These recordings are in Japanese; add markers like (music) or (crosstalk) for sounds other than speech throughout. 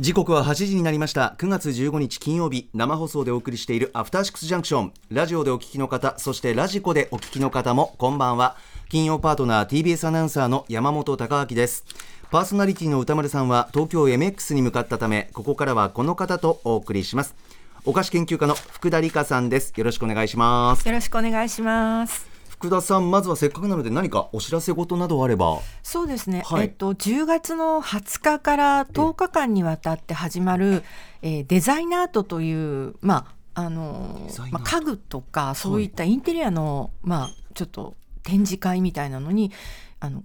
時刻は8時になりました。9月15日金曜日生放送でお送りしているアフターシックスジャンクション。ラジオでお聞きの方そしてラジコでお聞きの方もこんばんは。金曜パートナー TBS アナウンサーの山本貴明です。パーソナリティの歌丸さんは東京 MX に向かったためここからはこの方とお送りします。お菓子研究家の福田理香さんです。よろしくお願いします。よろしくお願いします。福田さんまずはせっかくなので何かお知らせ事などあれば。そうですね、はい、えっと10月の20日から10日間にわたって始まる、えー、デザイナートというまああのまあ、家具とかそういったインテリアの、はい、まあちょっと展示会みたいなのにあの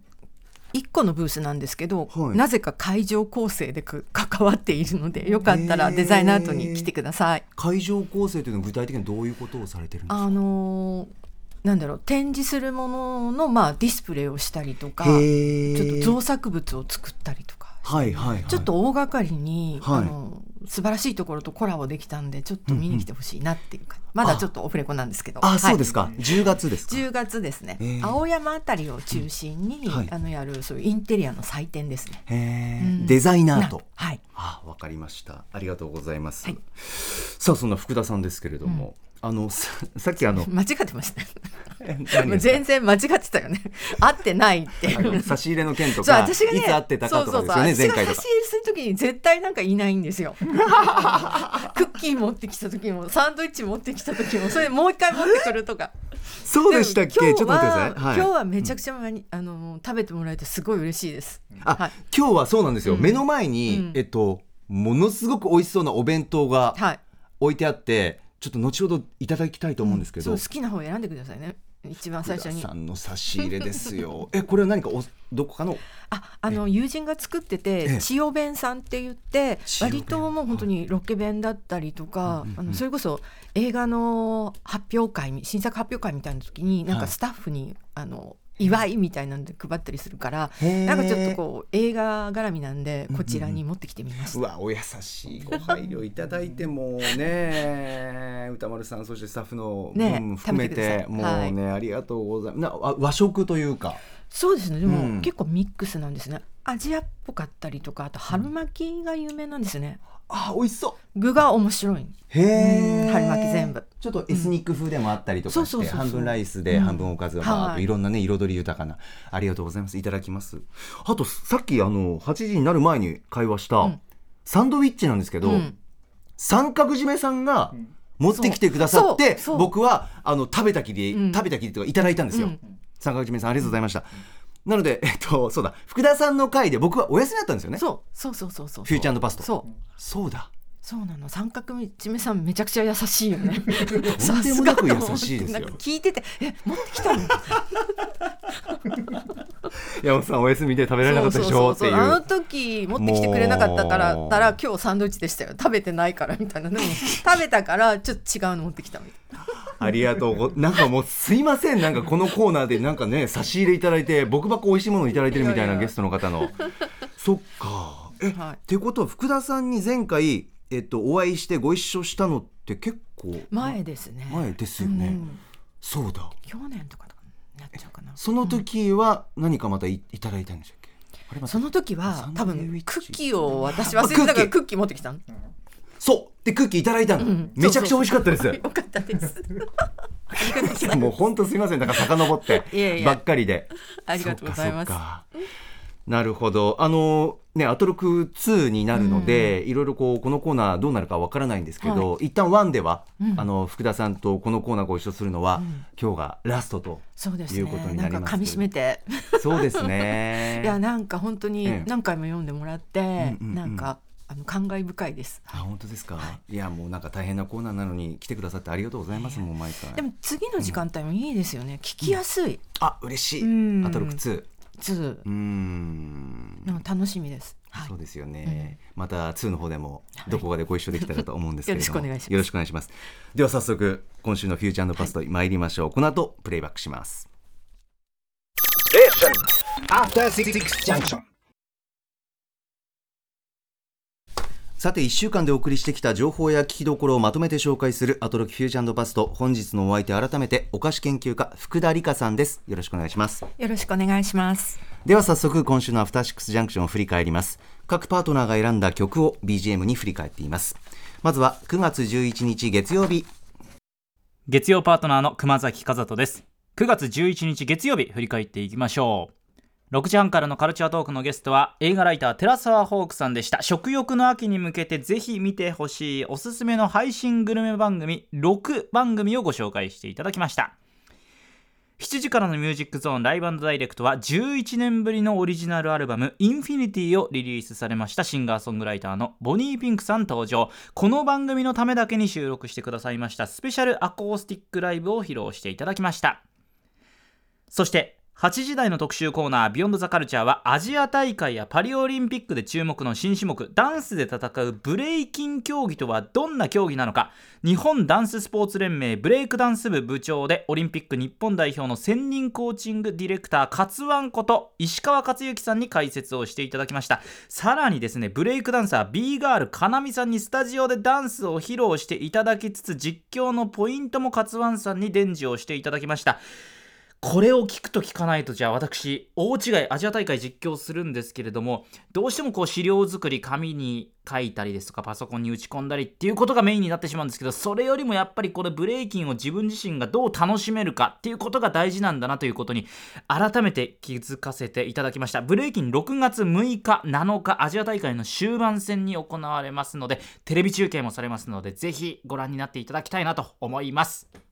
1個のブースなんですけど、はい、なぜか会場構成で (laughs) 関わっているのでよかったらデザイナートに来てください。会場構成というのは具体的にどういうことをされてるんですか？あのーなんだろう展示するものの、まあ、ディスプレイをしたりとかちょっと造作物を作ったりとか、はいはい、はい、ちょっと大掛かりに、はい、あの素晴らしいところとコラボできたんでちょっと見に来てほしいなっていうか、うんうん、まだちょっとオフレコなんですけど。あ、はい、そうですか。10月ですか。10月ですね。青山あたりを中心に、うん、あのやるそういうインテリアの祭典ですね、うん、デザイナーと。はい。あわかりました。ありがとうございます、さあそんな福田さんですけれども、あのさっきあの (laughs) 間違ってました。全然間違ってたよね。(laughs) 合ってないって。差し入れの件とか私が、ね、いつ会ってたかとかですよね前回とか。差し入れする時に絶対なんかいないんですよ。(laughs) クッキー持ってきた時もサンドイッチ持ってきた時もそれもう一回持ってくるとか。そうでしたっけ？ちょっと待ってください、はい、今日はめちゃくちゃ、あの食べてもらえてすごい嬉しいです。あ、はい、今日はそうなんですよ、うん、目の前に、うん、えっとものすごく美味しそうなお弁当が置いてあって、ちょっと後ほどいただきたいと思うんですけど、うん、好きな方を選んでくださいね。一番最初に。さんの差し入れですよ。えこれは何かおどこかの？ああの友人が作ってて千代弁さんって言って割ともう本当にロケ弁だったりとか、あのそれこそ映画の発表会新作発表会みたいな時になんかスタッフに、はい、あの祝いみたいなんで配ったりするからなんかちょっとこう映画絡みなんでこちらに持ってきてみました、うんうん、うわお優しい。ご配慮いただいてもね。(laughs) 歌丸さんそしてスタッフの分も含めて、ね、もうね、はい、ありがとうございます。な和食というか。そうですね。でも、うん、結構ミックスなんですね。アジアっぽかったりとかあと春巻きが有名なんですね、あ美味しそう。具が面白い。へえ春巻き全部。ちょっとエスニック風でもあったりとかして半分ライスで半分おかずがバーとい。ろんなね彩り豊かな。ありがとうございます。いただきます。あとさっきあの8時になる前に会話したサンドウィッチなんですけど、三角締めさんが持ってきてくださって僕はあの食べたきり、食べたきりとかいただいたんですよ、三角締めさんありがとうございました、なので、えっと、そうだ、福田さんの回で僕はお休みだったんですよね。そう、そうそうそうそう。フューチャーパスト。そう。そうだ。そうなの。三角ちめさんめちゃくちゃ優しいよね。(laughs) とんでもなく優しいですよ。聞いててえ持ってきたの？(laughs) 山本さんお休みで食べられなかったでしょ？っていう。あの時持ってきてくれなかったからたら今日サンドイッチでしたよ。食べてないからみたいな。でも食べたからちょっと違うの持ってきたみたいな。ありがとう (laughs) なんかもうすいません。なんかこのコーナーでなんかね差し入れいただいて僕ばっか美味しいものをいただいてるみたいなゲストの方の。(laughs) そっか。え、はい、っていうことは福田さんに前回、えっと、お会いしてご一緒したのって結構前ですね。前ですよね、うん、そうだ。去年とかなっちゃうかな。その時は何かまたいいただいたんでしたっけ？その時は多分クッキーを私忘れてたからクッキー持ってきたの、そう。でクッキーいただいたの、うん、めちゃくちゃ美味しかったです。よかったです。(laughs) もう本当すみません。だから遡ってばっかりで。ありがとうございます。なるほど。あのねアトロク2になるので、うん、いろいろこうこのコーナーどうなるかわからないんですけど、はい、一旦1では、うん、あの福田さんとこのコーナーご一緒するのは、うん、今日がラストということになります。噛み締めて。そうですね。(laughs) いやなんか本当に何回も読んでもらって、なんかあの感慨深いです。あ本当ですか、はい、いやもうなんか大変なコーナーなのに来てくださってありがとうございます、もう毎回。でも次の時間帯もいいですよね、うん、聞きやすい。あ嬉しい。あと6つ。2うん。なんか楽しみです。はい、そうですよね、うん、また2の方でもどこかでご一緒できたらと思うんですけれども、よろしくお願いします。よろしくお願いします。では早速今週のフューチャーパスト参りましょう、はい、この後プレイバックします。えさて1週間でお送りしてきた情報や聞きどころをまとめて紹介するアトロキフュージョンパスト。本日のお相手改めてお菓子研究家福田理香さんです。よろしくお願いします。よろしくお願いします。では早速今週のアフターシックスジャンクションを振り返ります。各パートナーが選んだ曲を BGM に振り返っています。まずは9月11日月曜日。月曜パートナーの熊崎和人です。9月11日月曜日振り返っていきましょう6時半からのカルチャートークのゲストは映画ライター寺澤ホークさんでした。食欲の秋に向けてぜひ見てほしいおすすめの配信グルメ番組6番組をご紹介していただきました。7時からのミュージックゾーンライブダイレクトは11年ぶりのオリジナルアルバム「インフィニティ」をリリースされましたシンガーソングライターのボニーピンクさん登場。この番組のためだけに収録してくださいましたスペシャルアコースティックライブを披露していただきました。そして8時台の特集コーナー「 Beyond the Culture はアジア大会やパリオリンピックで注目の新種目ダンスで戦うブレイキン競技とはどんな競技なのか。日本ダンススポーツ連盟ブレイクダンス部部長でオリンピック日本代表の専任コーチングディレクター勝ワンこと石川勝之さんに解説をしていただきました。さらにですねブレイクダンサー B ガールかなみさんにスタジオでダンスを披露していただきつつ実況のポイントも勝ワンさんに伝授をしていただきました。これを聞くと聞かないとじゃあ私大違いアジア大会実況するんですけれどもどうしてもこう資料作り紙に書いたりですとかパソコンに打ち込んだりっていうことがメインになってしまうんですけどそれよりもやっぱりこれブレイキンを自分自身がどう楽しめるかっていうことが大事なんだなということに改めて気づかせていただきました。ブレイキン6月6日7日アジア大会の終盤戦に行われますのでテレビ中継もされますのでぜひご覧になっていただきたいなと思います。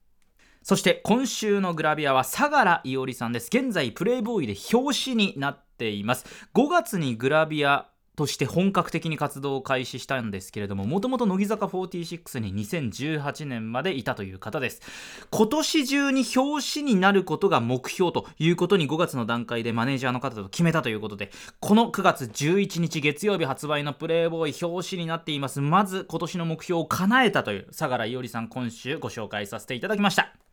そして今週のグラビアは相良伊織さんです。現在プレイボーイで表紙になっています。5月にグラビアとして本格的に活動を開始したんですけれどももともと乃木坂46に2018年までいたという方です。今年中に表紙になることが目標ということに5月の段階でマネージャーの方と決めたということでこの9月11日月曜日発売のプレイボーイ表紙になっています。まず今年の目標を叶えたという相良伊織さん今週ご紹介させていただきました。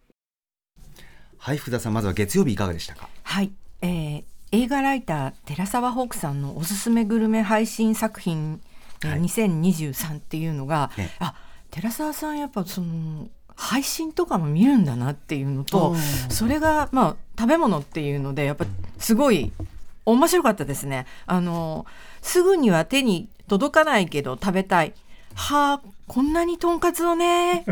はい福田さんまずは月曜日いかがでしたか？はい、えー、映画ライター寺澤ホークさんのおすすめグルメ配信作品、はい、2023っていうのが、ね、あ寺澤さんやっぱその配信とかも見るんだなっていうのとそれがまあ食べ物っていうのでやっぱすごい面白かったですね。あのすぐには手に届かないけど食べたい。はあこんなにとんかつをね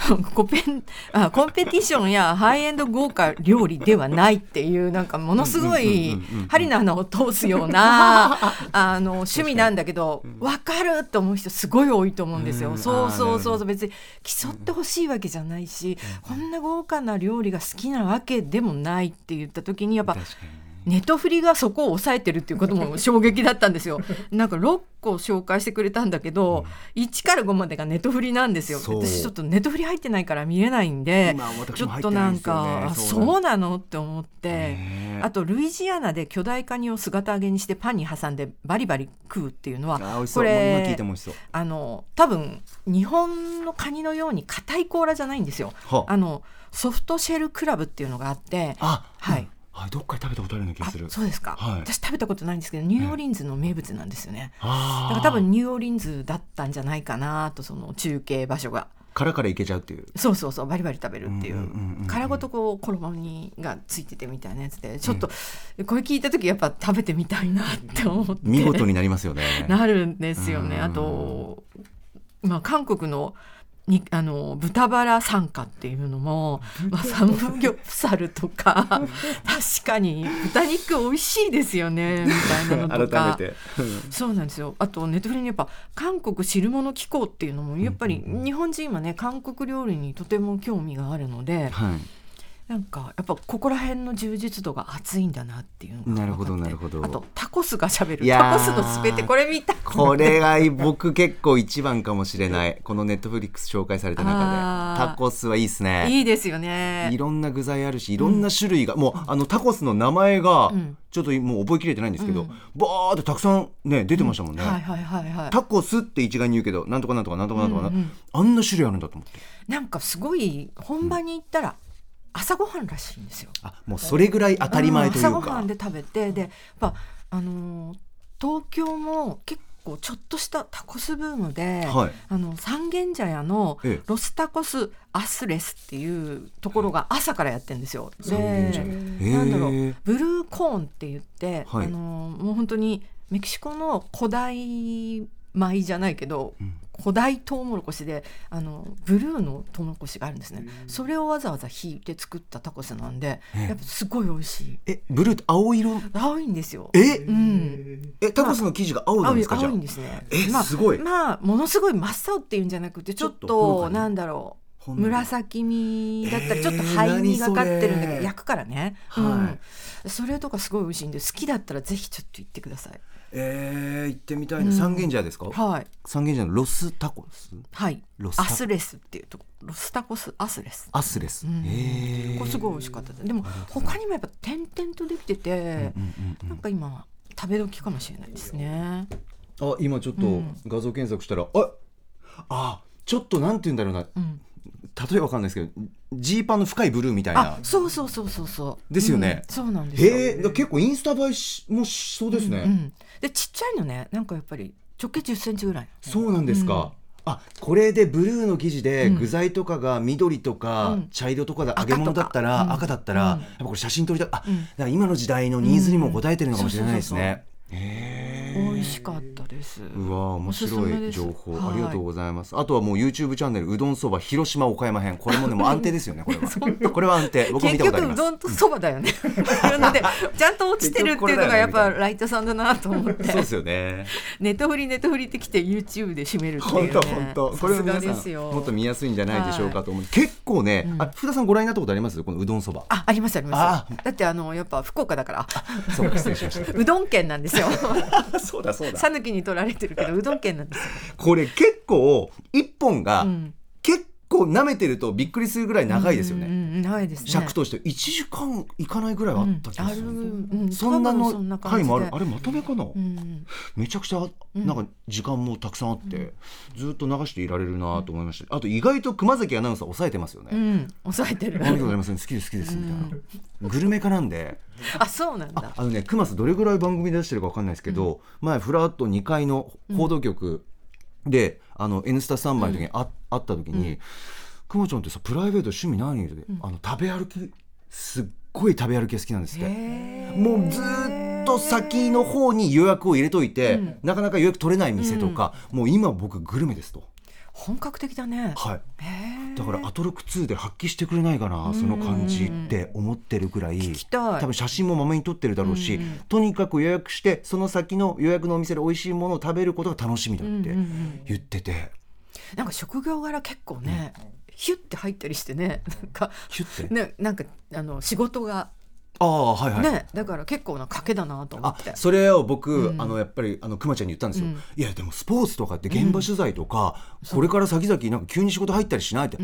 (laughs) コペンあコンペティションやハイエンド豪華料理ではないっていうなんかものすごい針の穴を通すような (laughs) あの趣味なんだけど分かるって思う人すごい多いと思うんですよ。そうそうそうそう。別に競ってほしいわけじゃないしこんな豪華な料理が好きなわけでもないって言った時にやっぱ。ネトフリがそこを抑えてるっていうことも衝撃だったんですよ。(laughs) なんか6個紹介してくれたんだけど、うん、1から5までがネトフリなんですよ。私ちょっとネトフリ入ってないから見れないんで、ちょっとなんかそうなのって思って、あとルイジアナで巨大カニを姿揚げにしてパンに挟んでバリバリ食うっていうのはこれあの多分日本のカニのように硬い甲羅じゃないんですよ。あ。のソフトシェルクラブっていうのがあって、はい。はい、どっかで食べたことあるような気がする。そうですか、はい、私食べたことないんですけど、ニューオーリンズの名物なんですよね。だから多分ニューオーリンズだったんじゃないかなと、その中継場所が。殻からいけちゃうっていう。そうそうそうバリバリ食べるっていう。殻ごとこう衣にがついててみたいなやつでちょっと、これ聞いた時やっぱ食べてみたいなって思って。見事になりますよね。(laughs) なるんですよね。あとまあ韓国のにあの豚バラ参加っていうのも、まあ、サムギョプサルとか確かに豚肉美味しいですよねみたいなのとか。(laughs) そうなんですよ。あとネットフリにやっぱ韓国汁物機構っていうのもやっぱり日本人はね韓国料理にとても興味があるので。はいなんかやっぱここら辺の充実度が熱いんだなっていうなるほどなるほど。あとタコスがしゃべるタコスのすべてこれ見た。これが僕結構一番かもしれない。(laughs) このネットフリックス紹介された中で。タコスはいいですね。いいですよね。いろんな具材あるしいろんな種類が、うん、もうあのタコスの名前が、ちょっともう覚えきれてないんですけど、うん、バーってたくさんね出てましたもんね、はいはいはいはい、タコスって一概に言うけどなんとかなんとかなんとかなんとか、うんうん、あんな種類あるんだと思って。なんかすごい本場に行ったら、朝ごはんらしいんですよ。あもうそれぐらい当たり前というか。朝ごはんで食べてでやっぱあのー、東京も結構ちょっとしたタコスブームで、はい、あの三軒茶屋のロスタコスアスレスっていうところが朝からやってるんですよ。でなんだろうブルーコーンって言って、はい、あのもう本当にメキシコの古代米じゃないけど、うん、古代トウモロコシであのブルーのトウモロコシがあるんですね、それをわざわざ引いて作ったタコスなんで、やっぱすごい美味しい。えブルーって青色？青いんですよ。え、うん、えタコスの生地が青なんですか、まあ、青いんですね。え、まあ、すごい。まあものすごい真っ青っていうんじゃなくてちょっとなんだろう紫みだったりちょっと灰みがかってるんだけど、焼くからね、はい、うん、それとかすごい美味しいんで好きだったらぜひちょっと行ってくださいえー、行ってみたいな、三軒茶屋ですか？はい。三軒茶屋のロスタコスはい。ロスアスレスっていうとロスタコスアスレス。アスレス、うん、えこれすごい美味しかった。でも他にもやっぱ点々とできてて、なんか今食べ時かもしれないですね。あ今ちょっと画像検索したら、うん、ああちょっとなんて言うんだろうな、うん例えばわかんないですけどジーパンの深いブルーみたいな。そうそうそうそうそう。ですよね、うん、そうなんですよ。へえ結構インスタ映えしもしそうですね、うんうん、でちっちゃいのねなんかやっぱり直径1 0ンチぐらい。そうなんですか、うん、あこれでブルーの生地で具材とかが緑とか茶色とかで揚げ物だったら赤だったら、やっぱこれ写真撮りたい。あ、だから今の時代のニーズにも応えてるのかもしれないですね、美味しかったです。うわ面白い情報ありがとうございます。あとはもう YouTube チャンネルうどんそば広島岡山編これもねもう (laughs) 安定ですよねこれは。これは安定。僕も見たことあります。うどんとそばだよね。なのでちゃんと落ちてるっていうのがやっぱライトさんだなと思って。そうですよね。ネットフリネットフリってきて YouTube で締めるっていう、ね。本当本当。これは皆さんもっと見やすいんじゃないでしょうかと思う。結構ね、あ福田さんご覧になったことあります？このうどんそば。あありますあります。だってあのやっぱ福岡だから。そう失礼しました。(laughs) うどん県なんですよ。(laughs) そうだそうだ。(laughs) 讃岐に取られてるけどうどん県なんですよ。これ結構一本が、結構舐めてるとびっくりするぐらい長いですよね、うんうん、長いですね。尺として。1時間いかないぐらいあった気がする、うんうん、そんなの回もある。あれまとめかな、うん、めちゃくちゃなんか時間もたくさんあって、ずっと流していられるなと思いました、あと意外と熊崎アナウンサー抑えてますよね、抑えてる。ありがとうございます。好きです好きですみたいな、グルメ家なんで。あそうなんだ。あのね熊須どれぐらい番組出してるか分かんないですけど、前ふらっと2階の報道局で「あの N スタ」スタンバイの時にあ,、会った時に「くまちゃんってさプライベート趣味何?」って、あの食べ歩きすっごい食べ歩きが好きなんですって。もうずっと先の方に予約を入れといて、うん、なかなか予約取れない店とか、うん、もう今僕グルメですと。本格的だね。はい。だからアトロク2で発揮してくれないかなその感じって思ってるくらい多分写真もまめに撮ってるだろうし、とにかく予約してその先の予約のお店で美味しいものを食べることが楽しみだって言ってて。なんか職業柄結構ね、うん、ヒュッて入ったりしてねなんかねなんかあの仕事がああはいはい、ね、だから結構な賭けだなと思って。それを僕、うん、あのやっぱりあの熊ちゃんに言ったんですよ、うん、いやでもスポーツとかって現場取材とか、うん、これから先々なんか急に仕事入ったりしないって、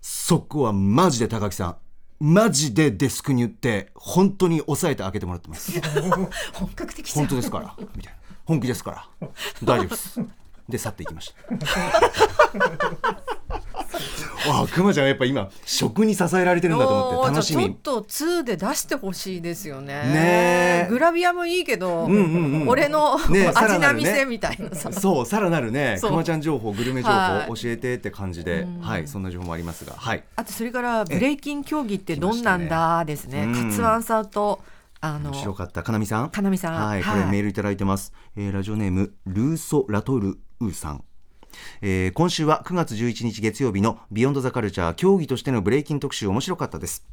そこはマジで高木さんマジでデスクに言って本当に抑えて開けてもらってます。(laughs) 本格的本当ですからみたいな。本気ですから。大丈夫です。で去っていきました (laughs) (laughs) あくまちゃんやっぱ今食に支えられてるんだと思って楽しみ。ちょっと2で出してほしいですよね。ねグラビアもいいけど、うんうんうん、俺の、(laughs) ね、味な店みたいなさ、ね、そうさらなるね。くまちゃん情報グルメ情報教えてって感じで、はい、そんな情報もありますが、はい、あとそれからブレイキン競技ってどんなんだですね。勝ワンさんとあの面白かった。かなみさん。かなみさん。はい、これメールいただいてます、えー、ラジオネームルーソラトルウさんえー、今週は9月11日月曜日の Beyond the Culture 競技としてのブレイキン特集面白かったです。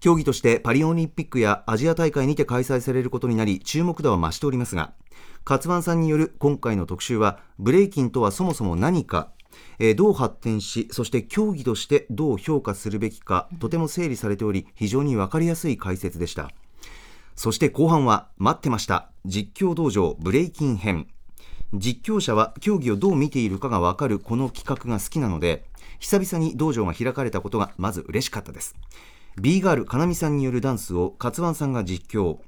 競技としてパリオリンピックやアジア大会にて開催されることになり注目度は増しておりますが勝ワンさんによる今回の特集はブレイキンとはそもそも何かえー、どう発展しそして競技としてどう評価するべきかとても整理されており非常に分かりやすい解説でした。そして後半は待ってました。実況道場ブレイキン編。実況者は競技をどう見ているかが分かるこの企画が好きなので久々に道場が開かれたことがまず嬉しかったです。B ガールかなみさんによるダンスを勝ワンさんが実況。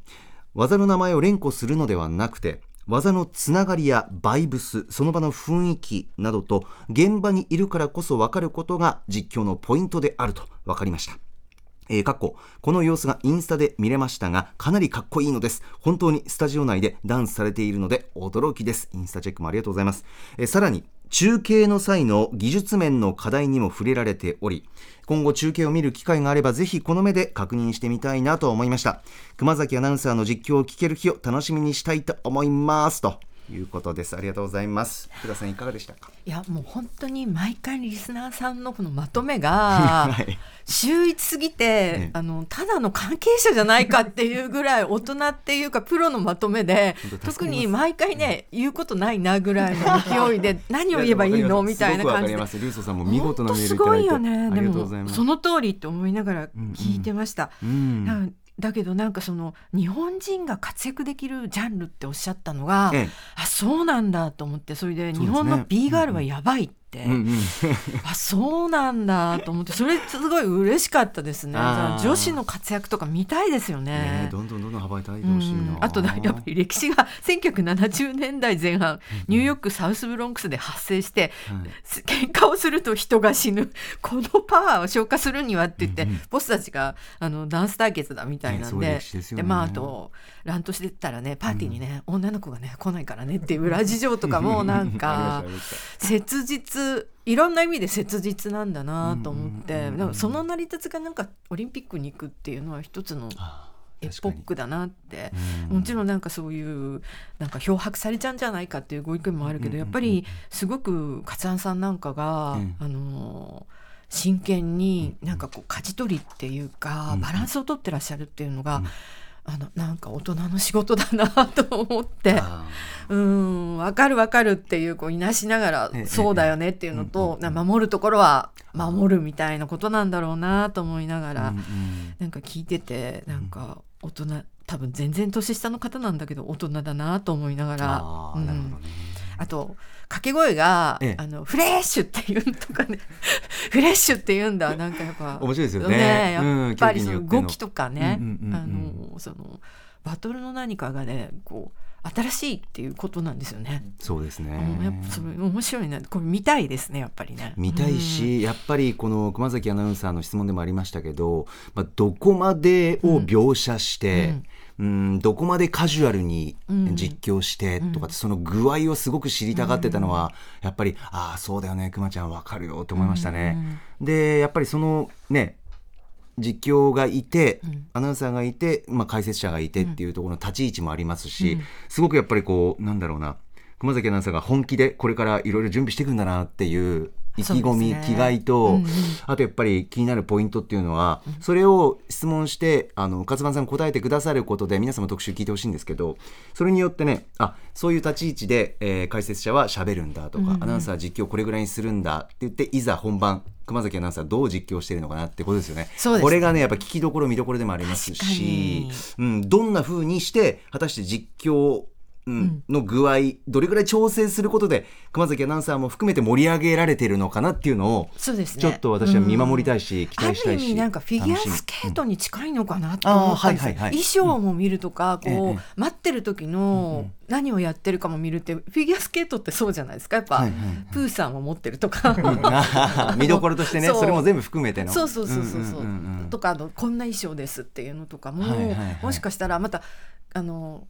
技の名前を連呼するのではなくて技のつながりやバイブスその場の雰囲気などと現場にいるからこそ分かることが実況のポイントであると分かりました。えー、かっここの様子がインスタで見れましたがかなりかっこいいのです。本当にスタジオ内でダンスされているので驚きです。インスタチェックもありがとうございます、えー、さらに中継の際の技術面の課題にも触れられており今後中継を見る機会があればぜひこの目で確認してみたいなと思いました。熊崎アナウンサーの実況を聞ける日を楽しみにしたいと思います。と。いうことです。ありがとうございます。福田さんいかがでしたか？いやもう本当に毎回リスナーさんのこのまとめが (laughs) 秀逸すぎて、ね、あのただの関係者じゃないかっていうぐらい大人っていうかプロのまとめで特に毎回ね、言うことないなぐらいの勢いで何を言えばいいのみたいな感じで。ルーソさんも見事なメールすごいよね。でもその通りって思いながら聞いてました。うんうんだけどなんかその日本人が活躍できるジャンルっておっしゃったのが、ええ、あそうなんだと思ってそれで日本の B ガールはやばいって、うんうん、(laughs) あそうなんだと思ってそれすごい嬉しかったですね。女子の活躍とか見たいですよね、ね、どんどんどんどん羽ばたいてほしいな、うん、あとやっぱり歴史が1970年代前半ニューヨークサウスブロンクスで発生して、うん、喧嘩をすると人が死ぬ (laughs) このパワーを消化するにはって言って、うんうん、ボスたちがあのダンス対決だみたいなんで、ね。でまああと乱闘してたらねパーティーにね、うん、女の子がね来ないからねっていう裏事情とかもなんか (laughs) 切実いろんな意味で切実なんだなと思って、その成り立つがなんかオリンピックに行くっていうのは一つのエポックだなって、もちろんなんかそういうなんか漂白されちゃうんじゃないかっていうご意見もあるけど、やっぱりすごく勝庵さんなんかが、あの真剣になんかこう舵取りっていうか、バランスを取ってらっしゃるっていうのが、あのなんか大人の仕事だなと思って。うん分かる分かるっていうこういなしながらそうだよねっていうのと、守るところは守るみたいなことなんだろうなと思いながら、なんか聞いててなんか大人多分全然年下の方なんだけど大人だなと思いながら。うん、あと掛け声が、ええ、あのフレッシュっていうとかね (laughs) フレッシュって言うんだなんかやっぱ面白いですよね、ね、やっぱりその動きとかね、あのそのバトルの何かがねこう新しいっていうことなんですよね。そうですね。やっぱそれ面白いね。これ見たいですねやっぱりね。見たいし、うん、やっぱりこの熊崎アナウンサーの質問でもありましたけど、まあどこまでを描写して。うんうんどこまでカジュアルに実況してとか、うん、その具合をすごく知りたがってたのは、うん、やっぱりああそうだよねくまちゃんわかるよと思いましたね。うん、でやっぱりそのね実況がいて、アナウンサーがいて、まあ、解説者がいてっていうところの立ち位置もありますし、すごくやっぱりこうなんだろうな熊崎アナウンサーが本気でこれからいろいろ準備していくんだなっていう意気込み、ね、気概と、うんうん、あとやっぱり気になるポイントっていうのは、うん、それを質問してあの勝間さん答えてくださることで皆様特集聞いてほしいんですけどそれによってねあそういう立ち位置で、えー、解説者は喋るんだとか、うんうん、アナウンサー実況これぐらいにするんだって言っていざ本番熊崎アナウンサーどう実況してるのかなってことですよね。これがねやっぱ聞きどころ見どころでもありますし、うん、どんな風にして果たして実況うん、の具合どれぐらい調整することで熊崎アナウンサーも含めて盛り上げられてるのかなっていうのをそうです、ね、ちょっと私は見守りたいし、うん、期待したいし。なんかフィギュアスケートに近いのかなと思ったん。ですよ、衣装も見るとか、こう、待ってる時の何をやってるかも見るってフィギュアスケートってそうじゃないですか？やっぱ、はいはいはい、プーさんを持ってるとか。(laughs) 見どころとしてねそれも全部含めての。そうそうそうそうそう,、とかあのこんな衣装ですっていうのとかも、はいはいはい、もしかしたらまたあの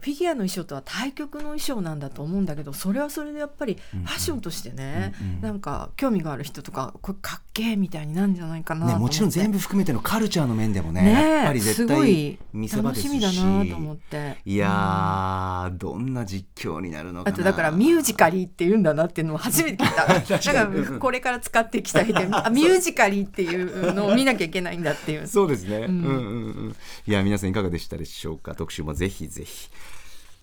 フィギュアの衣装とは対極の衣装なんだと思うんだけどそれはそれでやっぱりファッションとしてね、うんうん、なんか興味がある人とかこれかっけえみたいになるんじゃないかなね、もちろん全部含めてのカルチャーの面でもねねやっぱり絶対見せ場ですし。楽しみだなと思って。いや、うん、どんな実況になるのかあとだからミュージカリーって言うんだなっていうのを初めて聞いた。(laughs) だからこれから使っていきたいで (laughs) あミュージカリーっていうのを見なきゃいけないんだっていう。そうですね、うん、うんうんうん。いや皆さんいかがでしたでしょうか？特集もぜひぜひ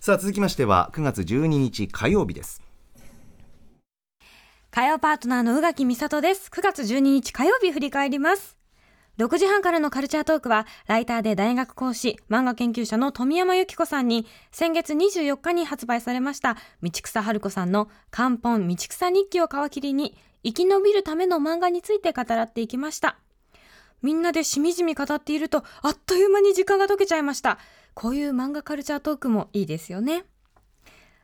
さあ続きましては9月12日火曜日です火曜パートナーの宇垣美里です9月12日火曜日振り返ります6時半からのカルチャートークは、ライターで大学講師、漫画研究者の富山由紀子さんに、先月24日に発売されました、道草春子さんの漢本道草日記を皮切りに、生き延びるための漫画について語らっていきました。みんなでしみじみ語っていると、あっという間に時間が解けちゃいました。こういう漫画カルチャートークもいいですよね。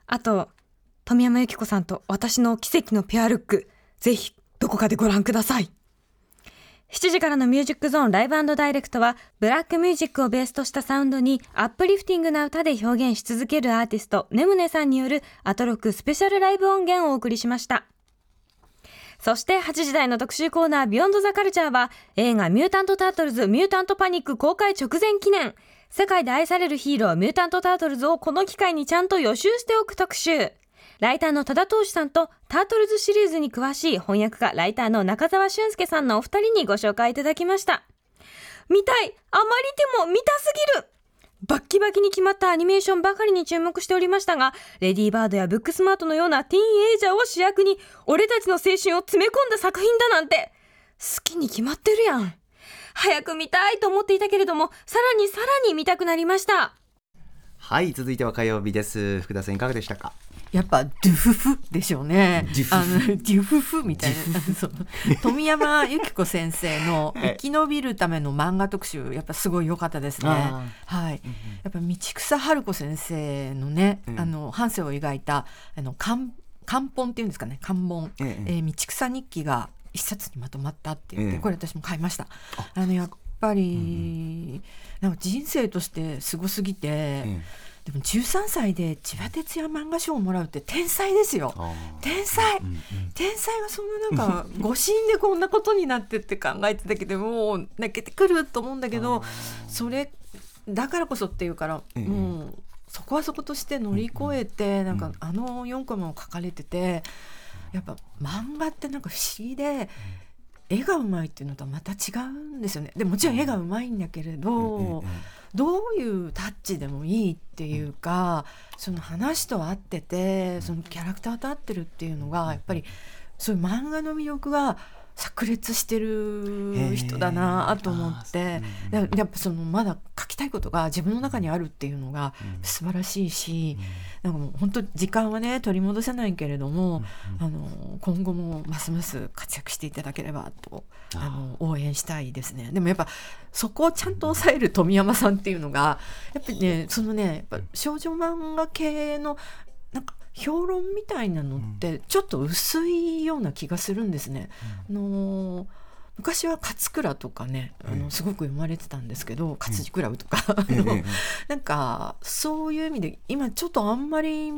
あと、富山由紀子さんと私の奇跡のペアルック、ぜひどこかでご覧ください。7時からのミュージックゾーンライブダイレクトは、ブラックミュージックをベースとしたサウンドに、アップリフティングな歌で表現し続けるアーティスト、ネムネさんによるアトロクスペシャルライブ音源をお送りしました。そして8時台の特集コーナービヨンドザカルチャーは映画ミュータントタートルズミュータントパニック公開直前記念世界で愛されるヒーローミュータントタートルズをこの機会にちゃんと予習しておく特集。ライターの多田投手さんとタートルズシリーズに詳しい翻訳家ライターの中澤俊介さんのお二人にご紹介いただきました。見たいあまりでも見たすぎる。バッキバキに決まったアニメーションばかりに注目しておりましたが、レディーバードやブックスマートのようなティーンエイジャーを主役に、俺たちの青春を詰め込んだ作品だなんて、好きに決まってるやん。早く見たいと思っていたけれども、さらにさらに見たくなりました。はい続いては火曜日です。福田さんいかがでしたか？やっぱドゥフフでしょうね。あのデュフフみたいな。富山由紀子先生の (laughs) 生き延びるための漫画特集やっぱすごい良かったですね。はい。やっぱ道草春子先生のね、あの半生を描いたあの漢漢本っていうんですかね。漢本、ええ。えー、道草日記が一冊にまとまったって言って、これ私も買いました。あのやっぱり、なんか人生としてすごすぎて、でも13歳で千葉哲也漫画賞をもらうって天才ですよ。天才、うんうん、天才はそんななんか (laughs) 誤審でこんなことになってって考えてたけどもう泣けてくると思うんだけどそれだからこそっていうから、うん、もうそこはそことして乗り越えて、うん、なん。かあの4コマを書かれててやっぱ漫画ってなんか不思議で。絵がうまいっていうのとはまた違うんですよね。でもちろん絵がうまいんだけれど、どういうタッチでもいいっていうか、その話と合っててそのキャラクターと合ってるっていうのがやっぱりそういう漫画の魅力が炸裂してる人だなと思って。やっぱそのまだ書きたいことが自分の中にあるっていうのが素晴らしいし、なんかもう本当時間はね取り戻せないけれども、あの今後もますます活躍していただければとあの応援したいですね。でもやっぱそこをちゃんと抑える富山さんっていうのがやっぱりねそのねやっぱ少女漫画系のなんか評論みたいなのってちょっと薄いような気がするんですね。うん、あの昔は勝倉とかねあのすごく読まれてたんですけど勝地クラブとか、うん、なんかそういう意味で今ちょっとあんまり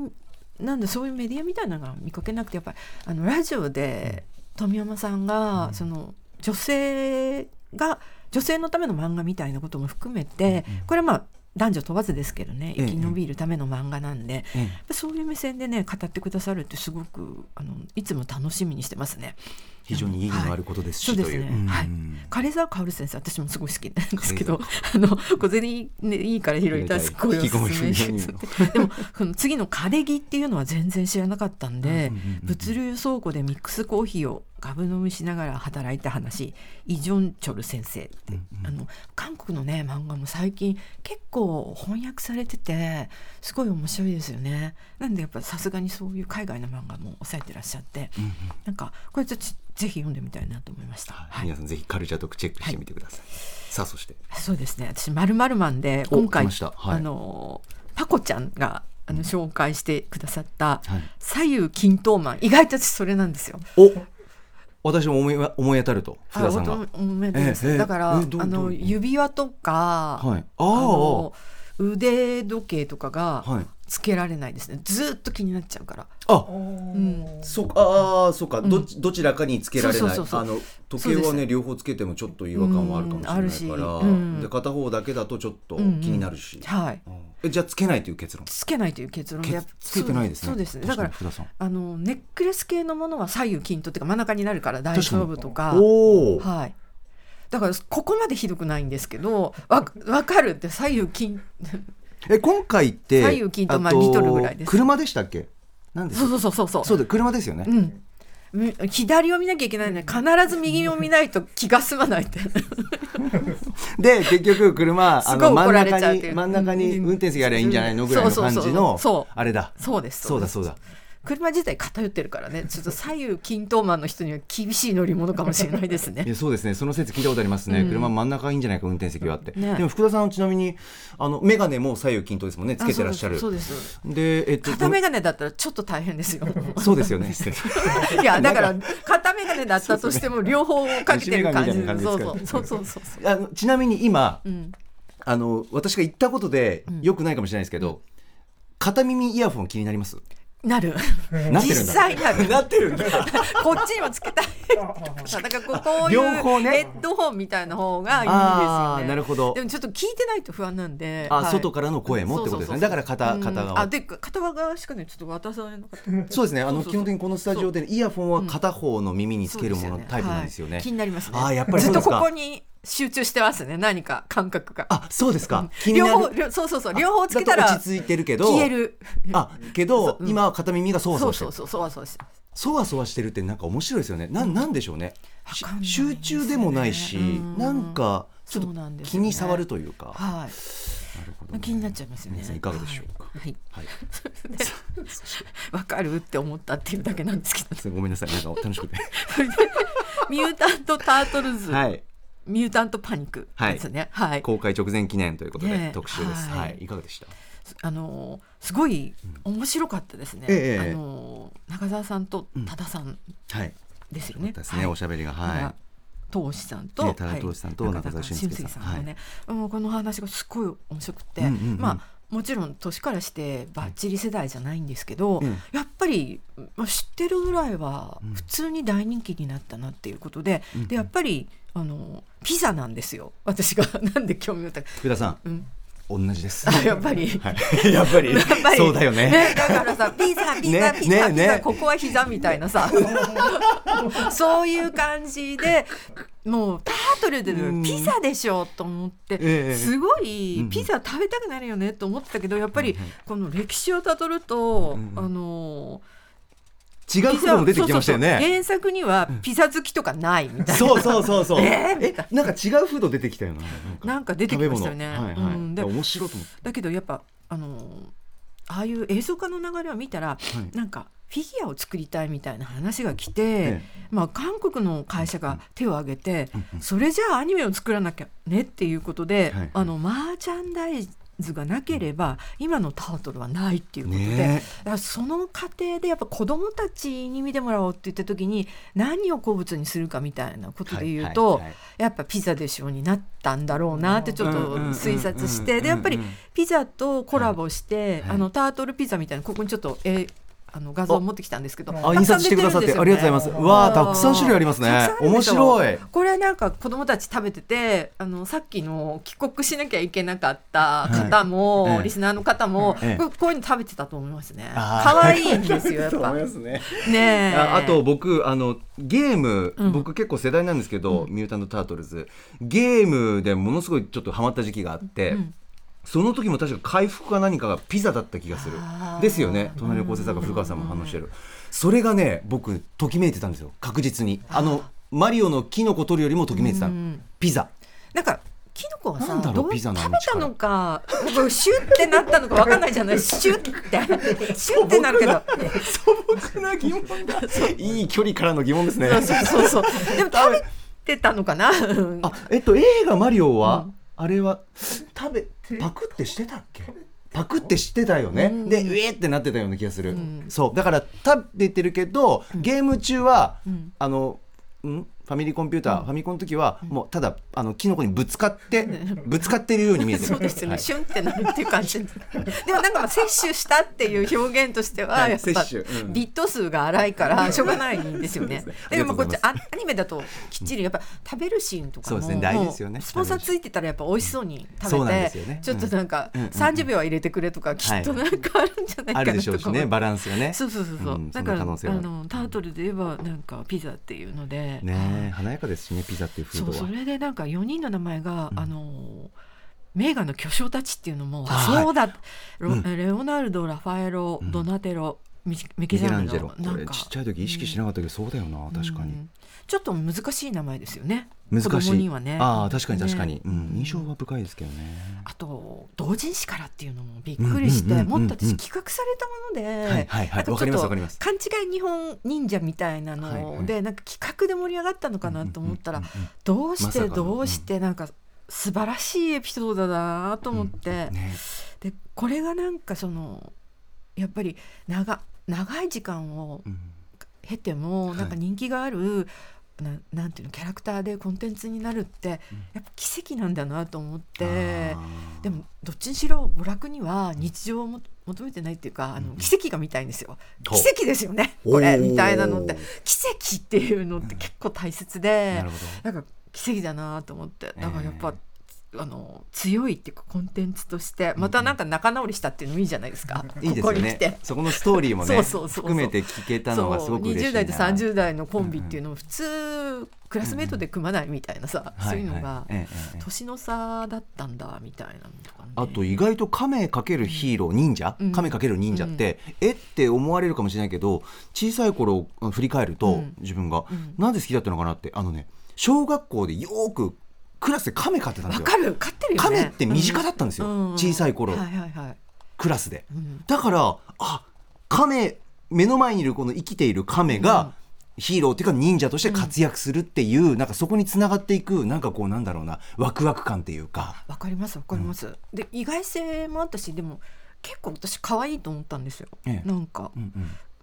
なんでそういうメディアみたいなのが見かけなくてやっぱりあのラジオで富山さんが、その女性が女性のための漫画みたいなことも含めて、これはまあ男女問わずですけどね生き延びるための漫画なんで、ええ、そういう目線でね語ってくださるってすごくあのいつも楽しみにしてますね。非常に意義のあることですし、はい、そうですね。はい。枯沢薫先生私もすごい好きなんですけど、(laughs) あの小銭ねいいから拾いたい。すごいおすすめです。(laughs) でもこの次の枯れ木っていうのは全然知らなかったんで、物流倉庫でミックスコーヒーをガブ飲みしながら働いた話イ・ジョンチョル先生って、うんうん、あの韓国のね漫画も最近結構翻訳されててすごい面白いですよね。なんでやっぱさすがにそういう海外の漫画も抑えてらっしゃって、うんうん、なんかこれちょっとぜひ読んでみたいなと思いました、はい、皆さんぜひカルチャートークチェックしてみてください、はい、さあそして。そうですね。私まるまるマンで今回、はい、あのパコちゃんがあの紹介してくださった左右均等マン。意外とそれなんですよ。お私も思い思い当たると福田さんが。だから、あの指輪とか、はい、あ腕時計とかがつけられないですね。ずっと気になっちゃうから。あ、うん、そうああそうか、どどちらかにつけられない。あの時計はね両方つけてもちょっと違和感はあるかもしれないから、うん、で片方だけだとちょっと気になるし。はい。えじゃあつけないという結論？つけないという結論。でつけてないですね。そうです。ねだからあのネックレス系のものは左右均等っていうか真ん中になるから大丈夫とか。はい。だからここまでひどくないんですけどわ分かるって左右均え今回って左右均等まあリトルぐらいです。車でしたっけ？なんでそうそうそうそう。そうで車ですよね、うん。左を見なきゃいけないのに必ず右を見ないと気が済まないって。(laughs) で結局車あの真ん中に真ん中に運転席やればいいんじゃないのぐらいの感じのあれだ。そうです。そうだそうだ車自体偏ってるからね。ちょっと左右均等マンの人には厳しい乗り物かもしれないですね。そうですね。その説聞いたことありますね、うん。車真ん中いいんじゃないか運転席はって、ね。でも福田さんはちなみにあの眼鏡も左右均等ですもんね。つけてらっしゃる。あそうですでえっと片眼鏡だったらちょっと大変ですよ。そうですよね。(laughs) いやだから片眼鏡だったとしても両方かけてる感じ。そうそう。そうそうそうあのちなみに今うん。あの私が言ったことでよくないかもしれないですけど、片耳イヤホン気になります？なる。(laughs) なってるんだ。実際なる。(laughs) なってるんだ。(laughs) こっちにもつけたい。だからこうこういう両方ね。ヘッドホンみたいな方がいいですああよねなるほど。でもちょっと聞いてないと不安なんで、あ、はい。外からの声もってことですね。だから片うん。片側。あで片側しかねちょっと渡されなかった。そうですね。あの基本的にこのスタジオでイヤフォンは片方の耳につけるもの、タイプなんですよね、はい。気になりますね。あーやっぱりずっとそうですか。ここに集中してますね何か感覚が。あそうですか、気になる。両方両そうそうそう。両方つけたら落ち着いてるけど消える。あけど、(laughs) 今は片耳がそわそわしてる。そうそうそうそうそうそうそわそわしてるってなんか面白いですよね。ななんでしょうね。しわかんないです集ね。中でもないしうん。なんかちょっそうと気に障るというか、はい。なるほどね。気になっちゃいますよね。いかがでしょうか。はい。はい、(laughs) わかるって思ったっていうだけなんですけど (laughs) ごめんなさい。なんか楽しくて。ミュータントタートルズ、はいミュータントパニックですね。はい、公開直前記念ということで、特集です。はい。はい、い、かがでした？あのすごい面白かったですね、ええあの中澤さんと多田さんはい。ですよね、ですね、はい。おしゃべりが。はい。投資さんと、ね多田投資さんと中澤俊介さん。のね、もうこの話がすごい面白くて、うんうんうん。まあもちろん年からしてバッチリ世代じゃないんですけど、うん。やっぱりまあ知ってるぐらいはうん。普通に大人気になったなっていうことで、うん。でやっぱりあのピザなんですよ。私が (laughs) なんで興味を持ったか、福田さんうん、同じです。あやっぱり。はい、やっぱり。(laughs) そうだよね。だからさピザピザねピザ、ねね。ピザここは膝みたいなさ。(laughs) そういう感じでもうタートルでうん。ピザでしょと思って、ええ。すごいピザ食べたくなるよねと思ってたけどやっぱりこの歴史をたどると、あの違うことも出てきましたよね。原作にはピザ好きとかないみたいな、そうそうそうそう。(laughs) えー？えなんか違うフード出てきたよななんか。出てきましたよね。はいはい、うんで面白いと思だけどやっぱあのああいう映像化の流れを見たら、はい。なんかフィギュアを作りたいみたいな話が来て、えまあ、韓国の会社が手を挙げて、それじゃあアニメを作らなきゃねっていうことで、はい。あのマーチャンダイズがなければ今のタートルはないっていうことで、ね。だからその過程でやっぱ子どもたちに見てもらおうって言った時に何を好物にするかみたいなことで言うと、はいはいはい。やっぱピザでしょうになったんだろうなってちょっと推察してでやっぱりピザとコラボして、はいあのタートルピザみたいなここにちょっとえあの画像を持ってきたんですけどあ印刷してくださってありがとうございます。わあたくさん種類ありますね。面白い。これなんか子供たち食べててあのさっきの帰国しなきゃいけなかった方も、リスナーの方も、ええ。ここういうの食べてたと思いますね。可愛いんですよやっぱ。ね。ああと僕あのゲーム、うん。僕結構世代なんですけど、ミュータント・タートルズ。ゲームでものすごいちょっとハマった時期があって、うんその時も確か回復か何かがピザだった気がする。ですよね。隣の構成作家古川さんも反応してる。それがね僕ときめいてたんですよ。確実に。あのマリオのキノコ取るよりもときめいてた。ピザ。なんかキノコはさなんだろうどう食べたのかシュッてなったのかわかんないじゃない。(laughs) シュッて。シュッてなるけど。素朴な疑問だ。いい距離からの疑問ですね。そうそう。でも食べてたのかな。あえっと映画マリオは、うんあれは食べパクってしてたっけ？パクってしてたよね、うん。でうえってなってたような気がする、うん。そう。だから食べてるけどゲーム中は、うん。あのん？ファミリーコンピューター、ファミコンの時はもうただあのキノコにぶつかってぶつかってるように見えてる。そうですよね、はい。シュンってなるっていう感じ。(laughs) でもなんかまあ摂取したっていう表現としてははい。やっぱビット数が荒いからしょうがないんですよね。(laughs) でもまあこっちあアアニメだときっちりやっぱ食べるシーンとかもそうですね。大事ですよね。スポンサーついてたらやっぱ美味しそうに食べてね。ちょっとなんかうん。うんうん30秒は入れてくれとかきっとなんかあるんじゃないかあるでしょうしね。バランスがね。そうそうそうそう、うん。だからあのタートルで言えばなんかピザっていうので、ね華やかですしねピザっていうフードは。それでなんか4人の名前が、うん。あの名画の巨匠たちっていうのもはい。そうだ、ロうん。レオナルドラファエロ、うん。ドナテロミミケランジェロ。これちっちゃい時意識しなかったけど、そうだよな確かに、ちょっと難しい名前ですよね。難しい。はね。ああ確かに確かに、うん、印象は深いですけどね。あと同人誌からっていうのもびっくりして、もっと私企画されたもので、はいはいはい、かりますわかります。勘違い日本忍者みたいなので、なんか企画で盛り上がったのかなと思ったら、どうしてどうしてなんか素晴らしいエピソードだなと思って、でこれがなんかそのやっぱり長長い時間を経ても、なんか人気がある、ななんていうのキャラクターでコンテンツになるってやっぱ奇跡なんだなと思って、でもどっちにしろ娯楽には日常をも求めてないっていうかあの奇跡が見たいんですよ、奇跡ですよねこれみたいなのって。奇跡っていうのって結構大切で、なんか奇跡だなと思って。だからやっぱ、あの強いっていうかコンテンツとしてまたなんか仲直りしたっていうのもいいじゃないですか、(laughs) いいですよね。そこのストーリーもね含めて聞けたのがすごく嬉しいな。20代と30代のコンビっていうのを普通、クラスメートで組まないみたいなさ、そういうのが、年の差だったんだみたいなのとか、ね、あと意外と亀かけるヒーロー忍者、亀かける忍者って、えって思われるかもしれないけど小さい頃振り返ると、自分が、なんで好きだったのかなってあのね小学校でよくクラスで亀飼ってたんですよ。かる。飼ってるよ、ね、亀って身近だったんですよ、うん、小さい頃、はいはいはい、クラスで、うん、だからあ亀目の前にいるこの生きている亀が、ヒーローっていうか忍者として活躍するっていう、うん、なんかそこにつながっていくなんかこうなんだろうなワクワク感っていうか。わかりますわかります、うん、で意外性もあったしでも結構私可愛いと思ったんですよ、ええ、なんか、うん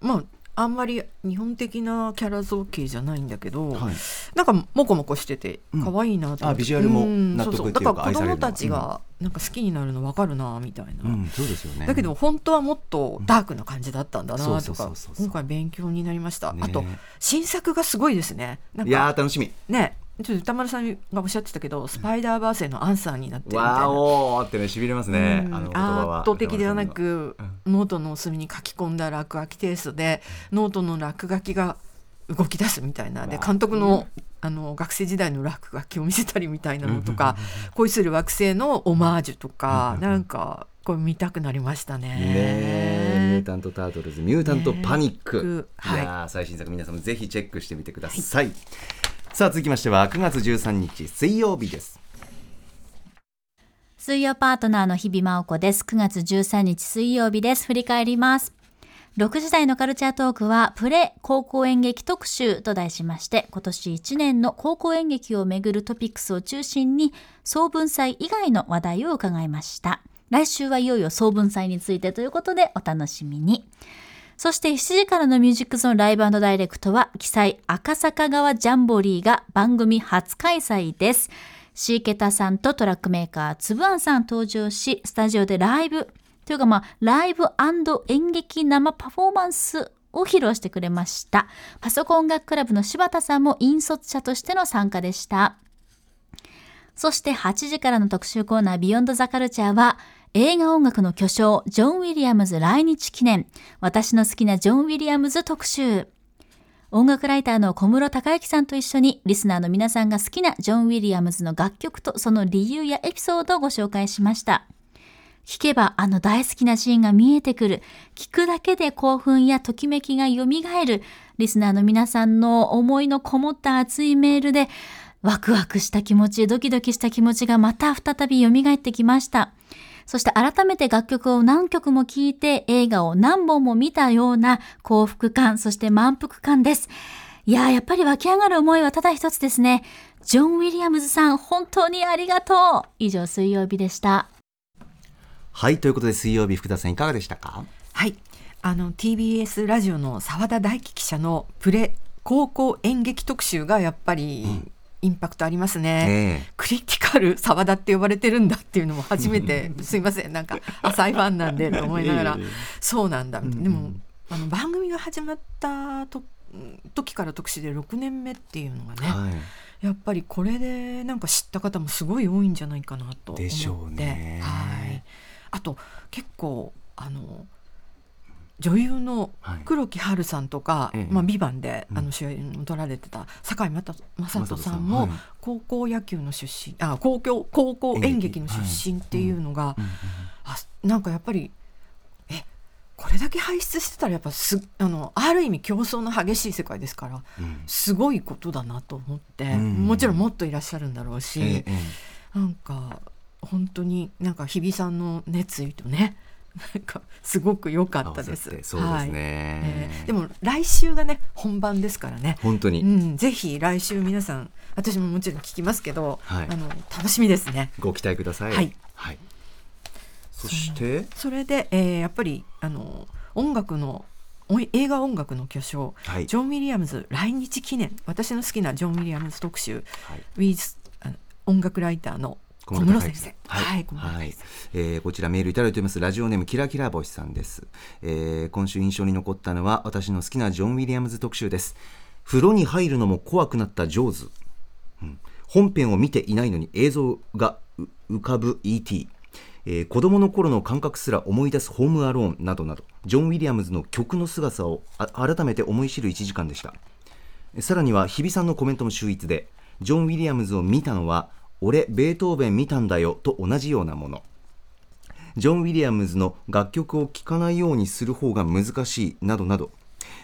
うん、まああんまり日本的なキャラ造形じゃないんだけど、はい、なんかモコモコしてて可愛いなと、うん、あビジュアルも納得っていうか、だから子供たちがなんか好きになるの分かるなみたいな、うん、そうですよね。だけど本当はもっとダークな感じだったんだなとか今回勉強になりました、ね、あと新作がすごいですね。いや楽しみ。ねちょっと歌丸さんがおっしゃってたけど、スパイダーバースへのアンサーになってるみたいな。わーってね、しびれますね。あの圧倒的ではなく、ノートの隅に書き込んだ落書きテイストで、ノートの落書きが動き出すみたいな。で、監督の、あの学生時代の落書きを見せたりみたいなのとか、恋する惑星のオマージュとか、なんか、これ見たくなりましたね。ねミュータント・タートルズ、ミュータント・パニック。はい、最新作皆さんもぜひチェックしてみてください。はいさあ続きましては9月13日水曜日です。水曜パートナーの日々真央子です。9月13日水曜日です。振り返ります。6時台のカルチャートークはプレ高校演劇特集と題しまして今年1年の高校演劇をめぐるトピックスを中心に総文祭以外の話題を伺いました。来週はいよいよ総文祭についてということでお楽しみに。そして7時からのミュージックゾーンライブダイレクトは、記載赤坂川ジャンボリーが番組初開催です。シーケタさんとトラックメーカー、つぶあんさん登場し、スタジオでライブ、というかまあ、ライブ演劇生パフォーマンスを披露してくれました。パソコン楽クラブの柴田さんも引率者としての参加でした。そして8時からの特集コーナービヨンドザカルチャーは、映画音楽の巨匠、ジョン・ウィリアムズ来日記念、私の好きなジョン・ウィリアムズ特集。音楽ライターの小室孝之さんと一緒に、リスナーの皆さんが好きなジョン・ウィリアムズの楽曲とその理由やエピソードをご紹介しました。聞けばあの大好きなシーンが見えてくる。聞くだけで興奮やときめきが蘇る。リスナーの皆さんの思いのこもった熱いメールで、ワクワクした気持ち、ドキドキした気持ちがまた再び蘇ってきました。そして改めて楽曲を何曲も聴いて映画を何本も見たような幸福感、そして満腹感です。いややっぱり湧き上がる思いはただ一つですね。ジョン・ウィリアムズさん、本当にありがとう。以上、水曜日でした。はい、ということで水曜日、福田さんいかがでしたか？はい。あの TBS ラジオの澤田大樹記者のプレ高校演劇特集がやっぱりインパクトありますね、えー、クリティカル澤田って呼ばれてるんだっていうのも初めてすいません。なんか浅いファンなんで (laughs) と思いながら、そうなんだ。でもあの番組が始まったと時から特集で6年目っていうのがね、はい、やっぱりこれでなんか知った方もすごい多いんじゃないかなと思って。でしょうね、はい、あと結構あの女優の黒木華さんとか「はい、まあ、ビバンで、あの主演を取られてた堺雅人さんも高校野球の出身あ高校高校演劇の出身っていうのが、あなんかやっぱりえこれれだけ輩出してたらやっぱすあのある意味競争の激しい世界ですから、うん、すごいことだなと思って、うん、もちろんもっといらっしゃるんだろうし、ええ、なんか本当になんか日比さんの熱意とねなんかすごく良かったです。そうですね、はい。えー、でも来週がね本番ですからね。本当に、うん、ぜひ来週皆さん私ももちろん聞きますけど、はい、あの楽しみですね。ご期待ください。はい。はい、そして？それで、えー、やっぱりあの音楽の映画音楽の巨匠、はい、ジョン・ウィリアムズ来日記念。私の好きなジョン・ウィリアムズ特集、はい、ウィズ音楽ライターの小室先生。はい、はい、えー、こちらメールいただいております。ラジオネームキラキラ星さんです、えー。今週印象に残ったのは私の好きなジョン・ウィリアムズ特集です。風呂に入るのも怖くなったジョーズ。うん、本編を見ていないのに映像が浮かぶ E.T. えー、子供の頃の感覚すら思い出すホームアローンなどなどジョン・ウィリアムズの曲の姿を改めて思い知る1時間でしたさらには日比さんのコメントも秀逸でジョン・ウィリアムズを見たのは俺ベートーベン見たんだよと同じようなもの。ジョン・ウィリアムズの楽曲を聴かないようにする方が難しいなどなど。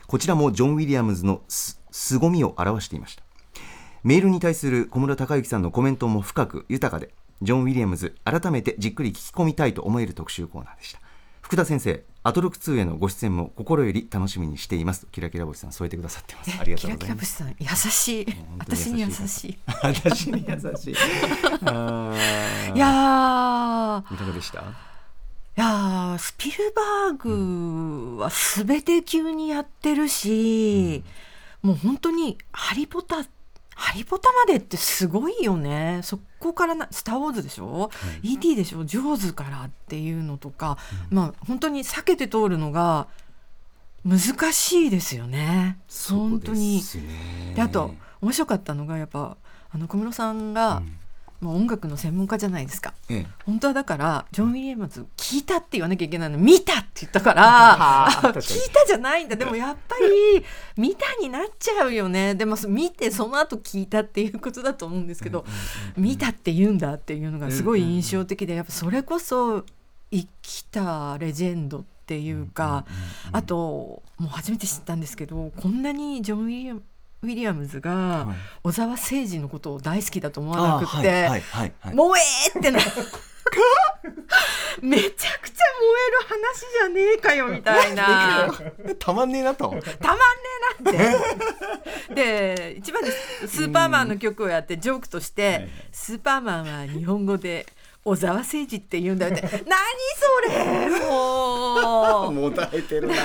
こちらもジョン・ウィリアムズの凄みを表していました。メールに対する小室孝之さんのコメントも深く豊かでジョン・ウィリアムズ改めてじっくり聞き込みたいと思える特集コーナーでした。福田先生アトロク2へのご出演も心より楽しみにしています。キラキラ星さん添えてくださってます。ありがとうございます。キラキラ星さん優しい。私に優しい。私に優しい。いやいかがでした？いやスピルバーグはすべて急にやってるし、うん、もう本当にハリポタハリポタまでってすごいよね。そこからな「スター・ウォーズ」でしょ、はい、E.T. でしょ「ジョーズ」からっていうのとか、うん、まあ本当に避けて通るのが難しいですよね。本当に。であと面白かったのがやっぱあの小室さんが、うんまあ、音楽の専門家じゃないですか、ええ、本当はだからジョン・ウィリアムズ聞いたって言わなきゃいけないの見たって言ったから (laughs) 聞いたじゃないんだ。でもやっぱり見たになっちゃうよね。でも見てその後聞いたっていうことだと思うんですけど、見たって言うんだっていうのがすごい印象的でやっぱそれこそ生きたレジェンドっていうか、あともう初めて知ったんですけどこんなにジョン・ウィリアムウィリアムズが小沢誠二のことを大好きだと思わなくて「萌え!」ってな (laughs) めちゃくちゃ燃える話じゃねえかよみたいな。(laughs) たまんねえなと。たまんねえなって。(laughs) で一番でスーパーマンの曲をやってジョークとして「スーパーマンは日本語で小沢誠二って言うんだよって何それ！(laughs) もう。もたえてるな。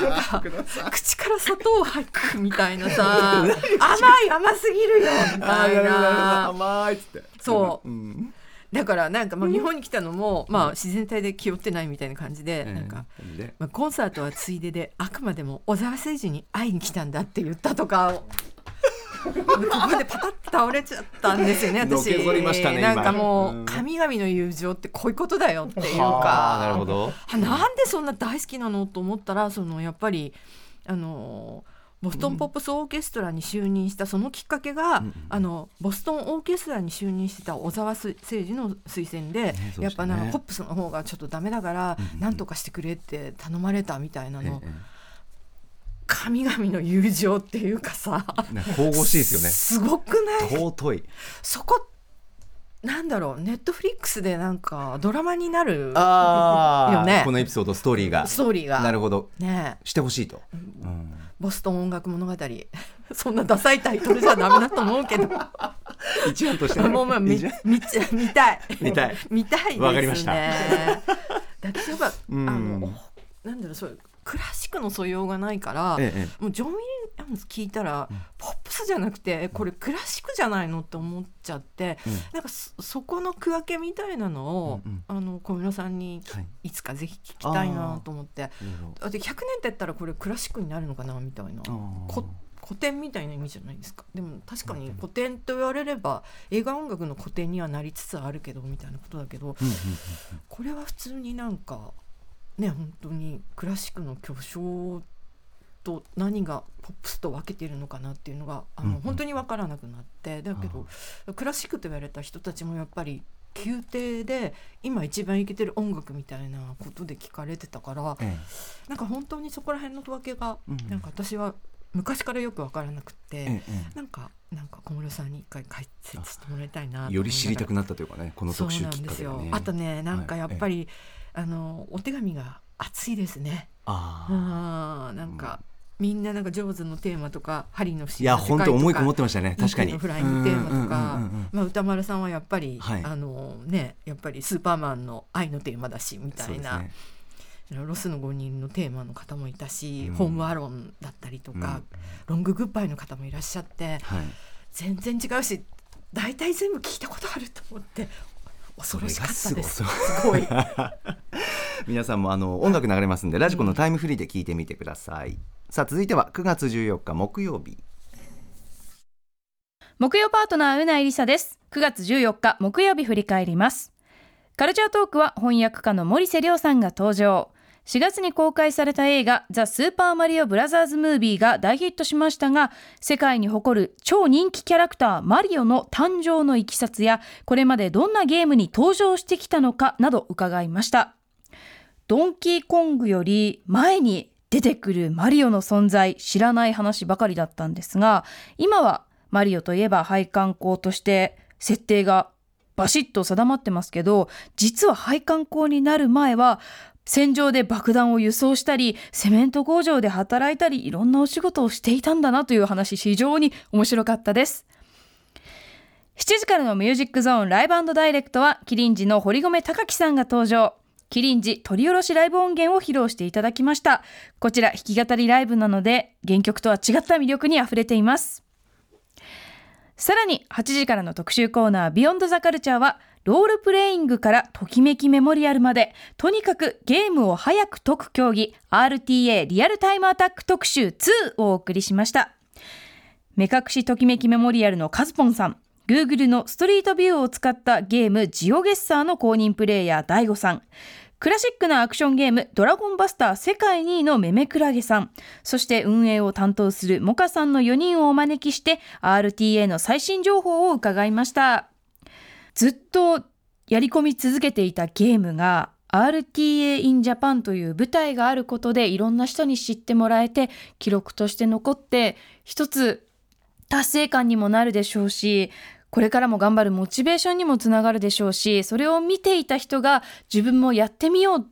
口から砂糖入くみたいなさ。(laughs) 甘い甘すぎるよ。みたいな。甘いっつって。そう、うん。だからなんかまあ日本に来たのも、まあ自然体で気負ってないみたいな感じで、なんか、まあ、コンサートはついでであくまでも小沢誠二に会いに来たんだって言ったとかここでパタッと倒れちゃったんですよね (laughs) 私ねなんかもう神々の友情ってこういうことだよっていうか。なるほど。なんでそんな大好きなのと思ったらそのやっぱりあのボストンポップスオーケストラに就任したそのきっかけが、うん、あのボストンオーケストラに就任してた小沢誠二の推薦で、ね、やっぱなんかポップスの方がちょっとダメだから、うん、何とかしてくれって頼まれたみたいなの。神々の友情っていうかさ神々しいですよね。すごくない？尊い。そこなんだろうネットフリックスでなんかドラマになるよね？このエピソードストーリーが。ストーリーが。なるほど、ね、してほしいと、うん、ボストン音楽物語。(laughs) そんなダサいタイトルじゃダメだと思うけど。一案としてもうまあ見見見たい。見たい。見たいですね。わかりました。だけどやっぱ、うん、あのなんだろうそうクラシックの素養がないから、ええ、もうジョン・ウィリアムズ聞いたら、うん、ポップスじゃなくてこれクラシックじゃないのって思っちゃって、うん、なんかそこの区分けみたいなのを、うんうん、あの小室さんにいつかぜひ聞きたいなと思って、はい、だって100年って言ったらこれクラシックになるのかなみたいな。古典みたいな意味じゃないですか。でも確かに古典と言われれば映画音楽の古典にはなりつつあるけどみたいなことだけど、これは普通になんかね本当にクラシックの巨匠と何がポップスと分けているのかなっていうのがあの、うん、本当に分からなくなってだけどクラシックと言われた人たちもやっぱり宮廷で今一番いけてる音楽みたいなことで聞かれてたから、ええ、なんか本当にそこら辺の分けが、うん、なんか私は昔からよく分からなくて、ええ、なんかなんか小室さんに一回解説してもらいたいなより知りたくなったというかねこの特集きっかけ、ね、あとねなんかやっぱり、はい、あのお手紙が熱いですね。ああなんか、うん。みんななんか上手のテーマとか針のいや本当思いこもってましたね。確かに。フライングテーマとか。まあ歌丸さんはやっぱり、はい、あのねやっぱりスーパーマンの愛のテーマだしみたいな、ね、ロスの5人のテーマの方もいたし、うん、ホームアロンだったりとか、うん、ロンググッバイの方もいらっしゃって、はい、全然違うし大体全部聞いたことあると思って恐ろしかったです。すごい。皆さんもあの音楽流れますんでラジコのタイムフリーで聞いてみてください。さあ続いては9月14日木曜日。木曜パートナーうないりさです。9月14日木曜日振り返ります。カルチャートークは翻訳家の森瀬亮さんが登場4月に公開された映画ザ・スーパーマリオブラザーズ・ムービーが大ヒットしましたが世界に誇る超人気キャラクターマリオの誕生のいきさつやこれまでどんなゲームに登場してきたのかなど伺いました。ドンキーコングより前に出てくるマリオの存在知らない話ばかりだったんですが今はマリオといえば配管工として設定がバシッと定まってますけど実は配管工になる前は戦場で爆弾を輸送したりセメント工場で働いたりいろんなお仕事をしていたんだなという話非常に面白かったです7時からのミュージックゾーンライブダイレクトはキリンジの堀米貴樹さんが登場キリンジ取り下ろしライブ音源を披露していただきました。こちら弾き語りライブなので原曲とは違った魅力に溢れています。さらに8時からの特集コーナービヨンドザカルチャーはロールプレイングからときめきメモリアルまでとにかくゲームを早く解く競技 RTA リアルタイムアタック特集2をお送りしました。目隠しときめきメモリアルのカズポンさん Google のストリートビューを使ったゲームジオゲッサーの公認プレイヤー DAIGO さん、クラシックなアクションゲームドラゴンバスター世界2位のメメクラゲさん、そして運営を担当するモカさんの4人をお招きして RTA の最新情報を伺いました。ずっとやり込み続けていたゲームが RTA in Japan という舞台があることでいろんな人に知ってもらえて記録として残って一つ達成感にもなるでしょうしこれからも頑張るモチベーションにもつながるでしょうし、それを見ていた人が自分もやってみよう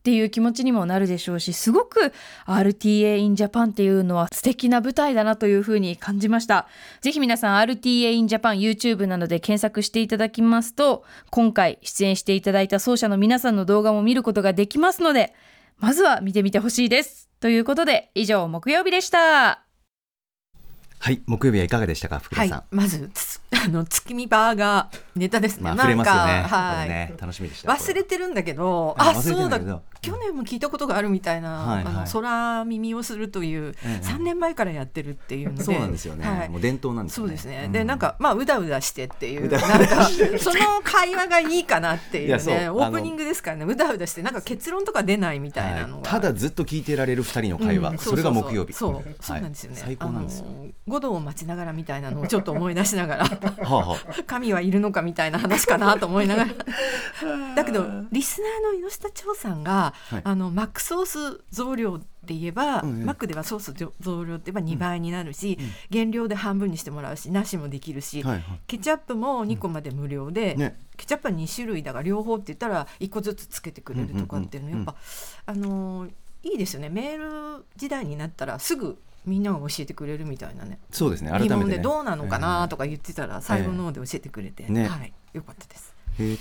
っていう気持ちにもなるでしょうし、すごく RTA in Japan っていうのは素敵な舞台だなというふうに感じました。ぜひ皆さん RTA in Japan YouTube などで検索していただきますと、今回出演していただいた奏者の皆さんの動画も見ることができますので、まずは見てみてほしいです。ということで、以上木曜日でした。はい木曜日はいかがでしたか福田さん、はい、まず (laughs) あの月見バーガーネタですね、まあ、触れますよねはい、ね、楽しみでした忘れてるんだけどあそうだ去年も聞いたことがあるみたいな、はいはい、あの空耳をするという3年前からやってるっていうので、そうなんですよね、はい、もう伝統なんですね。そうですね、うん、でなんかまあうだうだしてっていうなんかその会話がいいかなっていうねオープニングですからね。うだうだしてなんか結論とか出ないみたいなのが、ただずっと聞いてられる二人の会話、うん、それが木曜日。そうそうなんですよね、最高なんですよ。五度を待ちながらみたいなのを (laughs) ちょっと思い出しながら神はいるのかみたいな話かなと思いながら。(laughs) だけどリスナーの猪下長さんが、はい、あのマックソース増量って言えば、うんうん、マックではソース増量って言えば2倍になるし、うん、原料で半分にしてもらうしなしもできるし、はいはい、ケチャップも2個まで無料で、うん。ね、ケチャップは2種類だから両方って言ったら1個ずつつけてくれるとかっていうのやっぱ、あのー、いいですよね。メール時代になったらすぐみんなが教えてくれるみたいなね。そうですね。改めて、ね、でどうなのかなとか言ってたら、最後の方で教えてくれて、ね、はい、よかったです。へ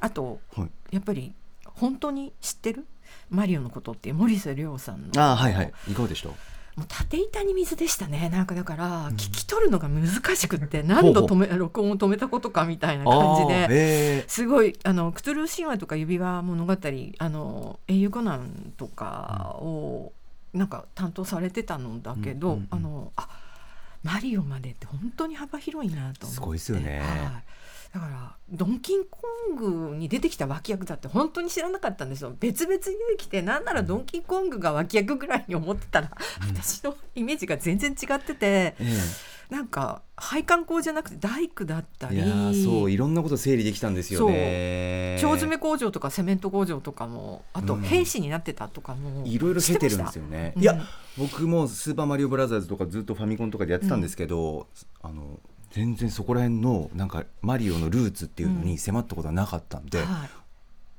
あと、はい、やっぱり本当に知ってる？マリオのことって森瀬亮さんの。あはいはい。いかがでした？もう縦板に水でしたね。なんかだから聞き取るのが難しくって、何度止め録音を止めたことかみたいな感じですごいあのクトゥルー神話とか指輪物語あの英雄コナンとかをなんか担当されてたのだけど、うんうんうん、あのあマリオまでって本当に幅広いなと思って。すごいですよね、はい、だからドンキーコングに出てきた脇役だって本当に知らなかったんですよ。別々に出てきてなんならドンキーコングが脇役ぐらいに思ってたら、うん、私のイメージが全然違ってて。なんか配管工じゃなくて大工だったりいやそういろんなこと整理できたんですよね。腸詰め工場とかセメント工場とかもあと兵士になってたとかも、いろいろ経てるんですよね、いや僕も「スーパーマリオブラザーズ」とかずっとファミコンとかでやってたんですけど、あの全然そこら辺のなんかマリオのルーツっていうのに迫ったことはなかったんで、はい、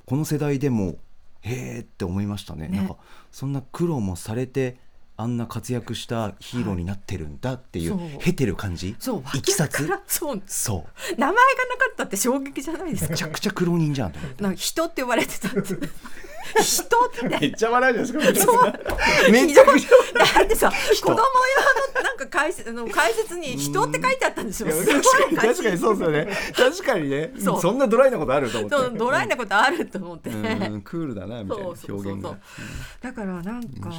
この世代でもへえって思いましたね、ね、なんかそんな苦労もされてあんな活躍したヒーローになってるんだっていう、はい、経てる感じ？そう。いきさつ？そう。そう。名前がなかったって衝撃じゃないですか？めちゃくちゃ苦労人じゃんなんか人って呼ばれてたんです人って。めっちゃ笑いですかそう。めちゃくちゃだってさ子供用のなんか解説の解説に人って書いてあったんですよ。確かに確かにそうですよね。確かにね。そんなドライなことあると思って。ドライなことあると思って。クールだなみたいな表現が。だからなんか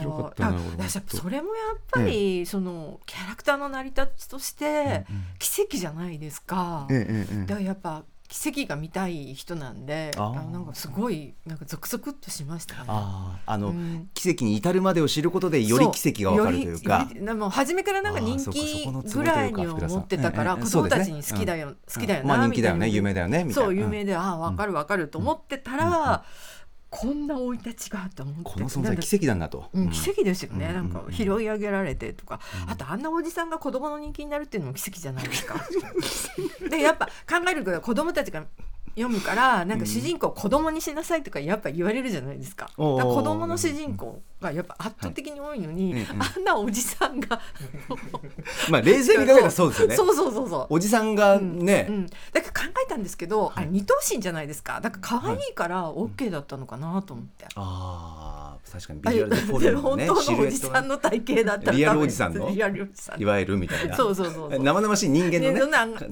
それもやっぱりそのキャラクターの成り立ちとして奇跡じゃないですか。だからやっぱ奇跡が見たい人なんであなんかすごいなんかゾクゾクっとしましたね。ああの、うん、奇跡に至るまでを知ることでより奇跡がわかるというか。もう初めからなんか人気ぐらいに思ってたから子供たちに好きだよ、好きだよな、まあ、人気だよね有名だよねそう有名で、ああ分かる分かると思ってたら、こんな生い立ちがと思って。この存在奇跡なんだと、うん、奇跡ですよね、なんか拾い上げられてとか、あとあんなおじさんが子供の人気になるっていうのも奇跡じゃないですか。(laughs) でやっぱ考えると子供たちが読むからなんか主人公を子供にしなさいとかやっぱ言われるじゃないですか。うん、か子供の主人公がやっぱ圧倒的に多いのに、はい、あんなおじさんが (laughs) まあ冷静に考えたらそうですよね。そうそうそうそうおじさんがね、うんうん、だから考えたんですけど、あれ二頭身じゃないですか。だから可愛いからオッケーだったのかなと思って。ああ確かにビジュアルでフォルム、ね、本当のおじさんの体型だったリアルおじさんの？リアルおじさんいわゆるみたいな。そうそうそう生々しい人間のね。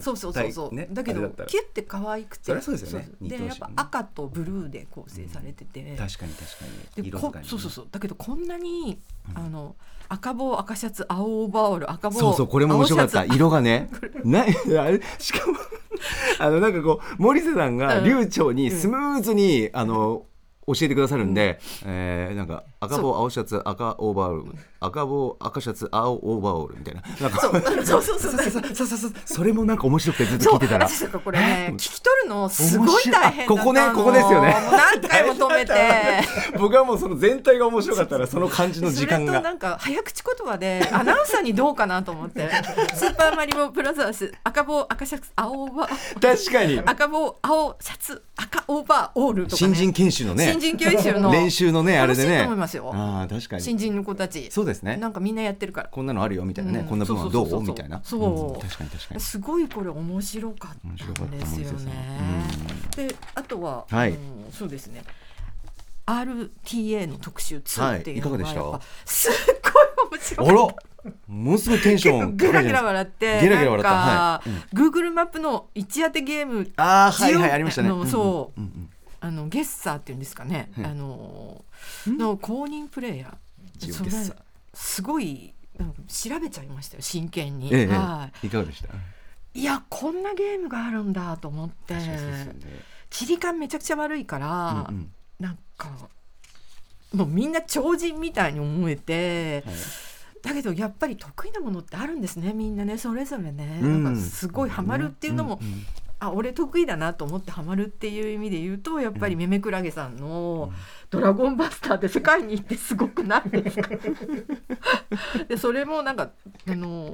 そうそうそうそう。ね、だけどキュッて可愛くて。そそうですよね。でやっぱ赤とブルーで構成されてて、うん、確かに確かに。色使い、ね、そうそうそう。だけどこんなに、うん、あの赤帽赤シャツ青オーバーオール赤帽そうそうこれも面白かった。色がね。(laughs) なあれしかもあのなんかこう森瀬さんが流暢にスムーズに、あの教えてくださるんで、うん、えー、なんか赤帽青シャツ赤オーバーオール。赤帽赤シャツ青オーバーオール。みたいな。なんかそう。(laughs) そうそうそう。そうそうそれもなんか面白くてずっと聞いてたら。これね聞き取るのすごい大変ここねここですよね。何回も止めて。(laughs) 僕はもうその全体が面白かったらその感じの時間が。なんか早口言葉でアナウンサーにどうかなと思って。(laughs) スーパーマリオブラザーズ赤帽赤シャツ青オーバー。確かに。赤帽青シャツ赤オーバーオールとか、新人研修のね。新人研修の。練習のねあれでねあ確かに。新人の子たち。そうですね。なんかみんなやってるから。こんなのあるよみたいなね、こんな部分はどう？みたいな。そう、確かに確かに。すごいこれ面白かったんですよね。であとは、はい。そうですね。RTA の特集2っていうのが、はい、すっごい面白いあら？ものすごいテンション (laughs) ゲラゲラ笑ってゲラゲラ笑った。はい、うん、Google マップの一当てゲームあはいはいありましたね。そう、うんうんあのゲッサーっていうんですかね、あのの公認プレイヤー。すごい調べちゃいましたよ真剣に、ええ、はい、いかがでした？いやこんなゲームがあるんだと思って、ね、地理感めちゃくちゃ悪いから、うんうん、なんかもうみんな超人みたいに思えて、はい、だけどやっぱり得意なものってあるんですねみんなねそれぞれね、うん、なんかすごいハマるっていうのも、あ俺得意だなと思ってハマるっていう意味で言うとやっぱりめめくらげさんの「ドラゴンバスター」で世界に行ってすごくないですか？(laughs) でそれもなんかあの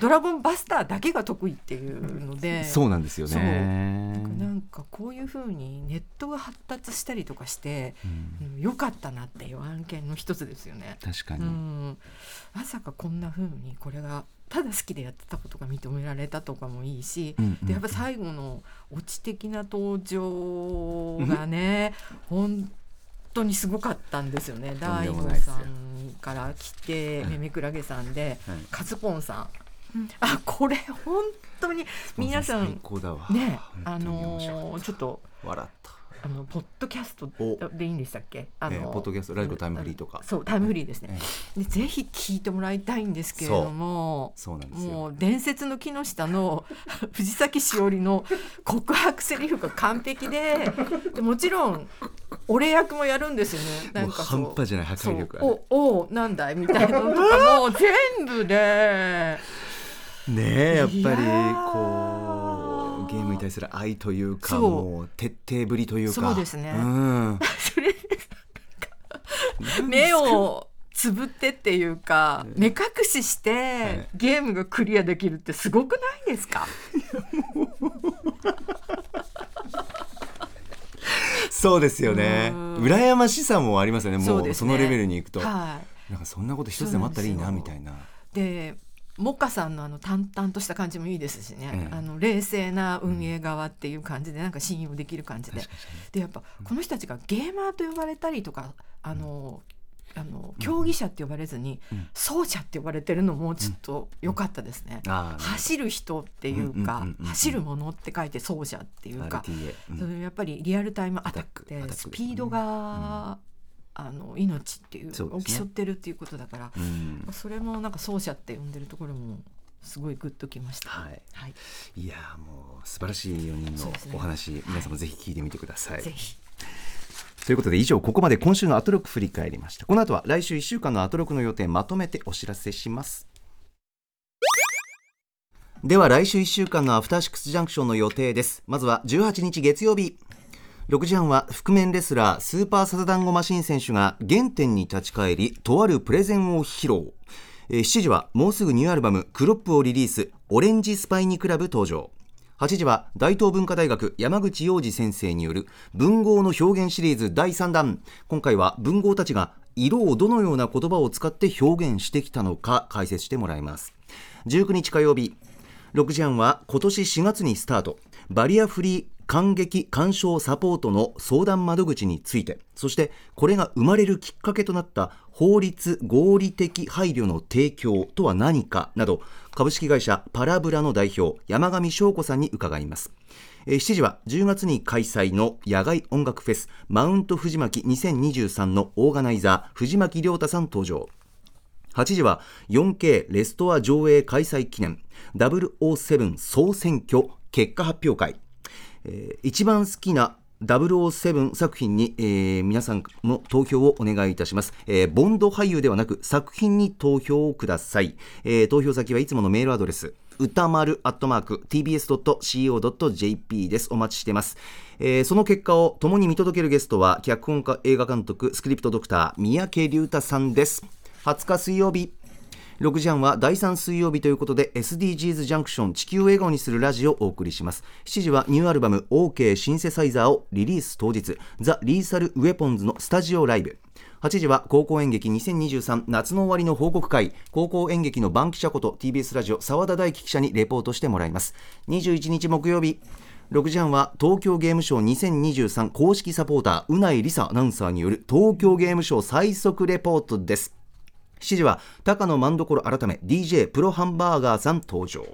ドラゴンバスターだけが得意っていうのでそうなんですよね。なんかこういうふうにネットが発達したりとかして、うん、よかったなっていう案件の一つですよね。確かに、うん、まさかこんなふうにこれがただ好きでやってたことが認められたとかもいいし、うんうん、でやっぱ最後のオチ的な登場がね、うん、本当にすごかったんですよね。大悟さんから来て、めめくらげさんで、はい、カズポンさん。あこれ本当に皆さんねあのー、ちょっと笑ったあのポッドキャストでいいんでしたっけ？あの、えー、ポッドキャストラジオタイムフリーとか。そうタイムフリーですね、えー、でぜひ聞いてもらいたいんですけれどもそう。なんですもう伝説の木下の (laughs) 藤崎しおりの告白セリフが完璧ででもちろん俺役もやるんですよね。なんか半端じゃない破壊力おおなんだい？みたいなのとかも全部で。ねえやっぱりこう対する愛というかもう徹底ぶりというか。そうですね、うん、(laughs) それ目をつぶってっていうか目隠ししてゲームがクリアできるってすごくないですか？(laughs) そうですよね。羨ましさもありますよね。もうそのレベルにいくと、はい、なんかそんなこと一つでもあったらいいなみたいな。でモカさんのあの淡々とした感じもいいですしね、あの冷静な運営側っていう感じでなんか信用できる感じで、でやっぱこの人たちがゲーマーと呼ばれたりとかあの、あの競技者って呼ばれずに、走者って呼ばれてるのもちょっと良かったですね、走る人っていうか、走るものって書いて走者っていうか、それやっぱりリアルタイムアタックでスピードが、あの命っていうを競ってるっていうことだから、それもなんか走者って呼んでるところもすごいグッときました。はい。はい、いやもう素晴らしい4人のお話、ね、皆さんもぜひ聞いてみてください。ぜひ。ということで以上ここまで今週のアトロク振り返りました。この後は来週1週間のアトロクの予定まとめてお知らせします。では来週1週間のアフターシックスジャンクションの予定です。まずは18日月曜日6時半は覆面レスラースーパーサザダンゴマシン選手が原点に立ち返りとあるプレゼンを披露。7時はもうすぐニューアルバムクロップをリリースオレンジスパイニクラブ登場。8時は大東文化大学山口洋二先生による文豪の表現シリーズ第3弾。今回は文豪たちが色をどのような言葉を使って表現してきたのか解説してもらいます。19日火曜日6時半は今年4月にスタート。バリアフリー感激鑑賞サポートの相談窓口についてそしてこれが生まれるきっかけとなった法律合理的配慮の提供とは何かなど株式会社パラブラの代表山上翔子さんに伺います。7時は10月に開催の野外音楽フェスマウント藤巻2023のオーガナイザー藤巻亮太さん登場。8時は 4K レストア上映開催記念007総選挙結果発表会。えー、一番好きな007作品に、えー、皆さんの投票をお願いいたします、えー、ボンド俳優ではなく作品に投票をください、えー、投票先はいつものメールアドレス歌丸アットマーク tbs.co.jp です。お待ちしています、えー、その結果を共に見届けるゲストは脚本家映画監督スクリプトドクター三宅隆太さんです。20日水曜日。6時半は第3水曜日ということで SDGs ジャンクション地球を笑顔にするラジオをお送りします。7時はニューアルバム OK シンセサイザーをリリース当日ザ・リーサル・ウェポンズのスタジオライブ。8時は高校演劇2023夏の終わりの報告会。高校演劇の番記者こと TBS ラジオ澤田大樹記者にレポートしてもらいます。21日木曜日6時半は東京ゲームショウ2023公式サポーターうないりさアナウンサーによる東京ゲームショウ最速レポートです。7時は高野万所改め DJ プロハンバーガーさん登場。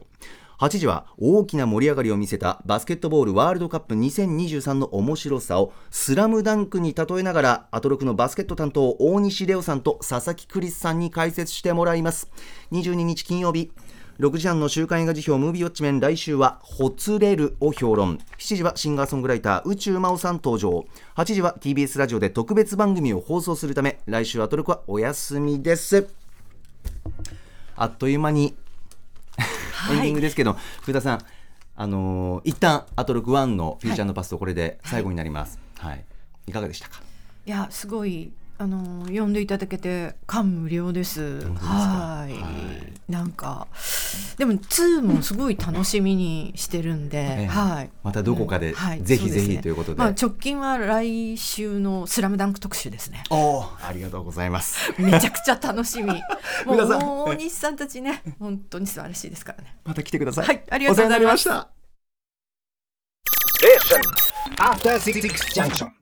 8時は大きな盛り上がりを見せたバスケットボールワールドカップ2023の面白さをスラムダンクに例えながらアトロクのバスケット担当大西レオさんと佐々木クリスさんに解説してもらいます。22日金曜日6時半の週刊映画辞表ムービーウォッチメン来週はほつれるを評論。7時はシンガーソングライター宇宙真央さん登場。8時は TBS ラジオで特別番組を放送するため来週アトロクはお休みです。あっという間にエンディングですけど、福田さんあのー、一旦アトロク1のフューチャーのパスとこれで最後になります、はい、はい、いかがでしたか？いやすごいあの呼んでいただけて感無量です。はい。なんかでも2もすごい楽しみにしてるんで、えはい。またどこかで、はい、ぜひぜひということで、まあ直近は来週のスラムダンク特集ですね。おありがとうございます。めちゃくちゃ楽しみ。(laughs) もう大西さんたちね本当に素晴らしいですからね。また来てください。はい、ありがとうございました。え、After Six Junction。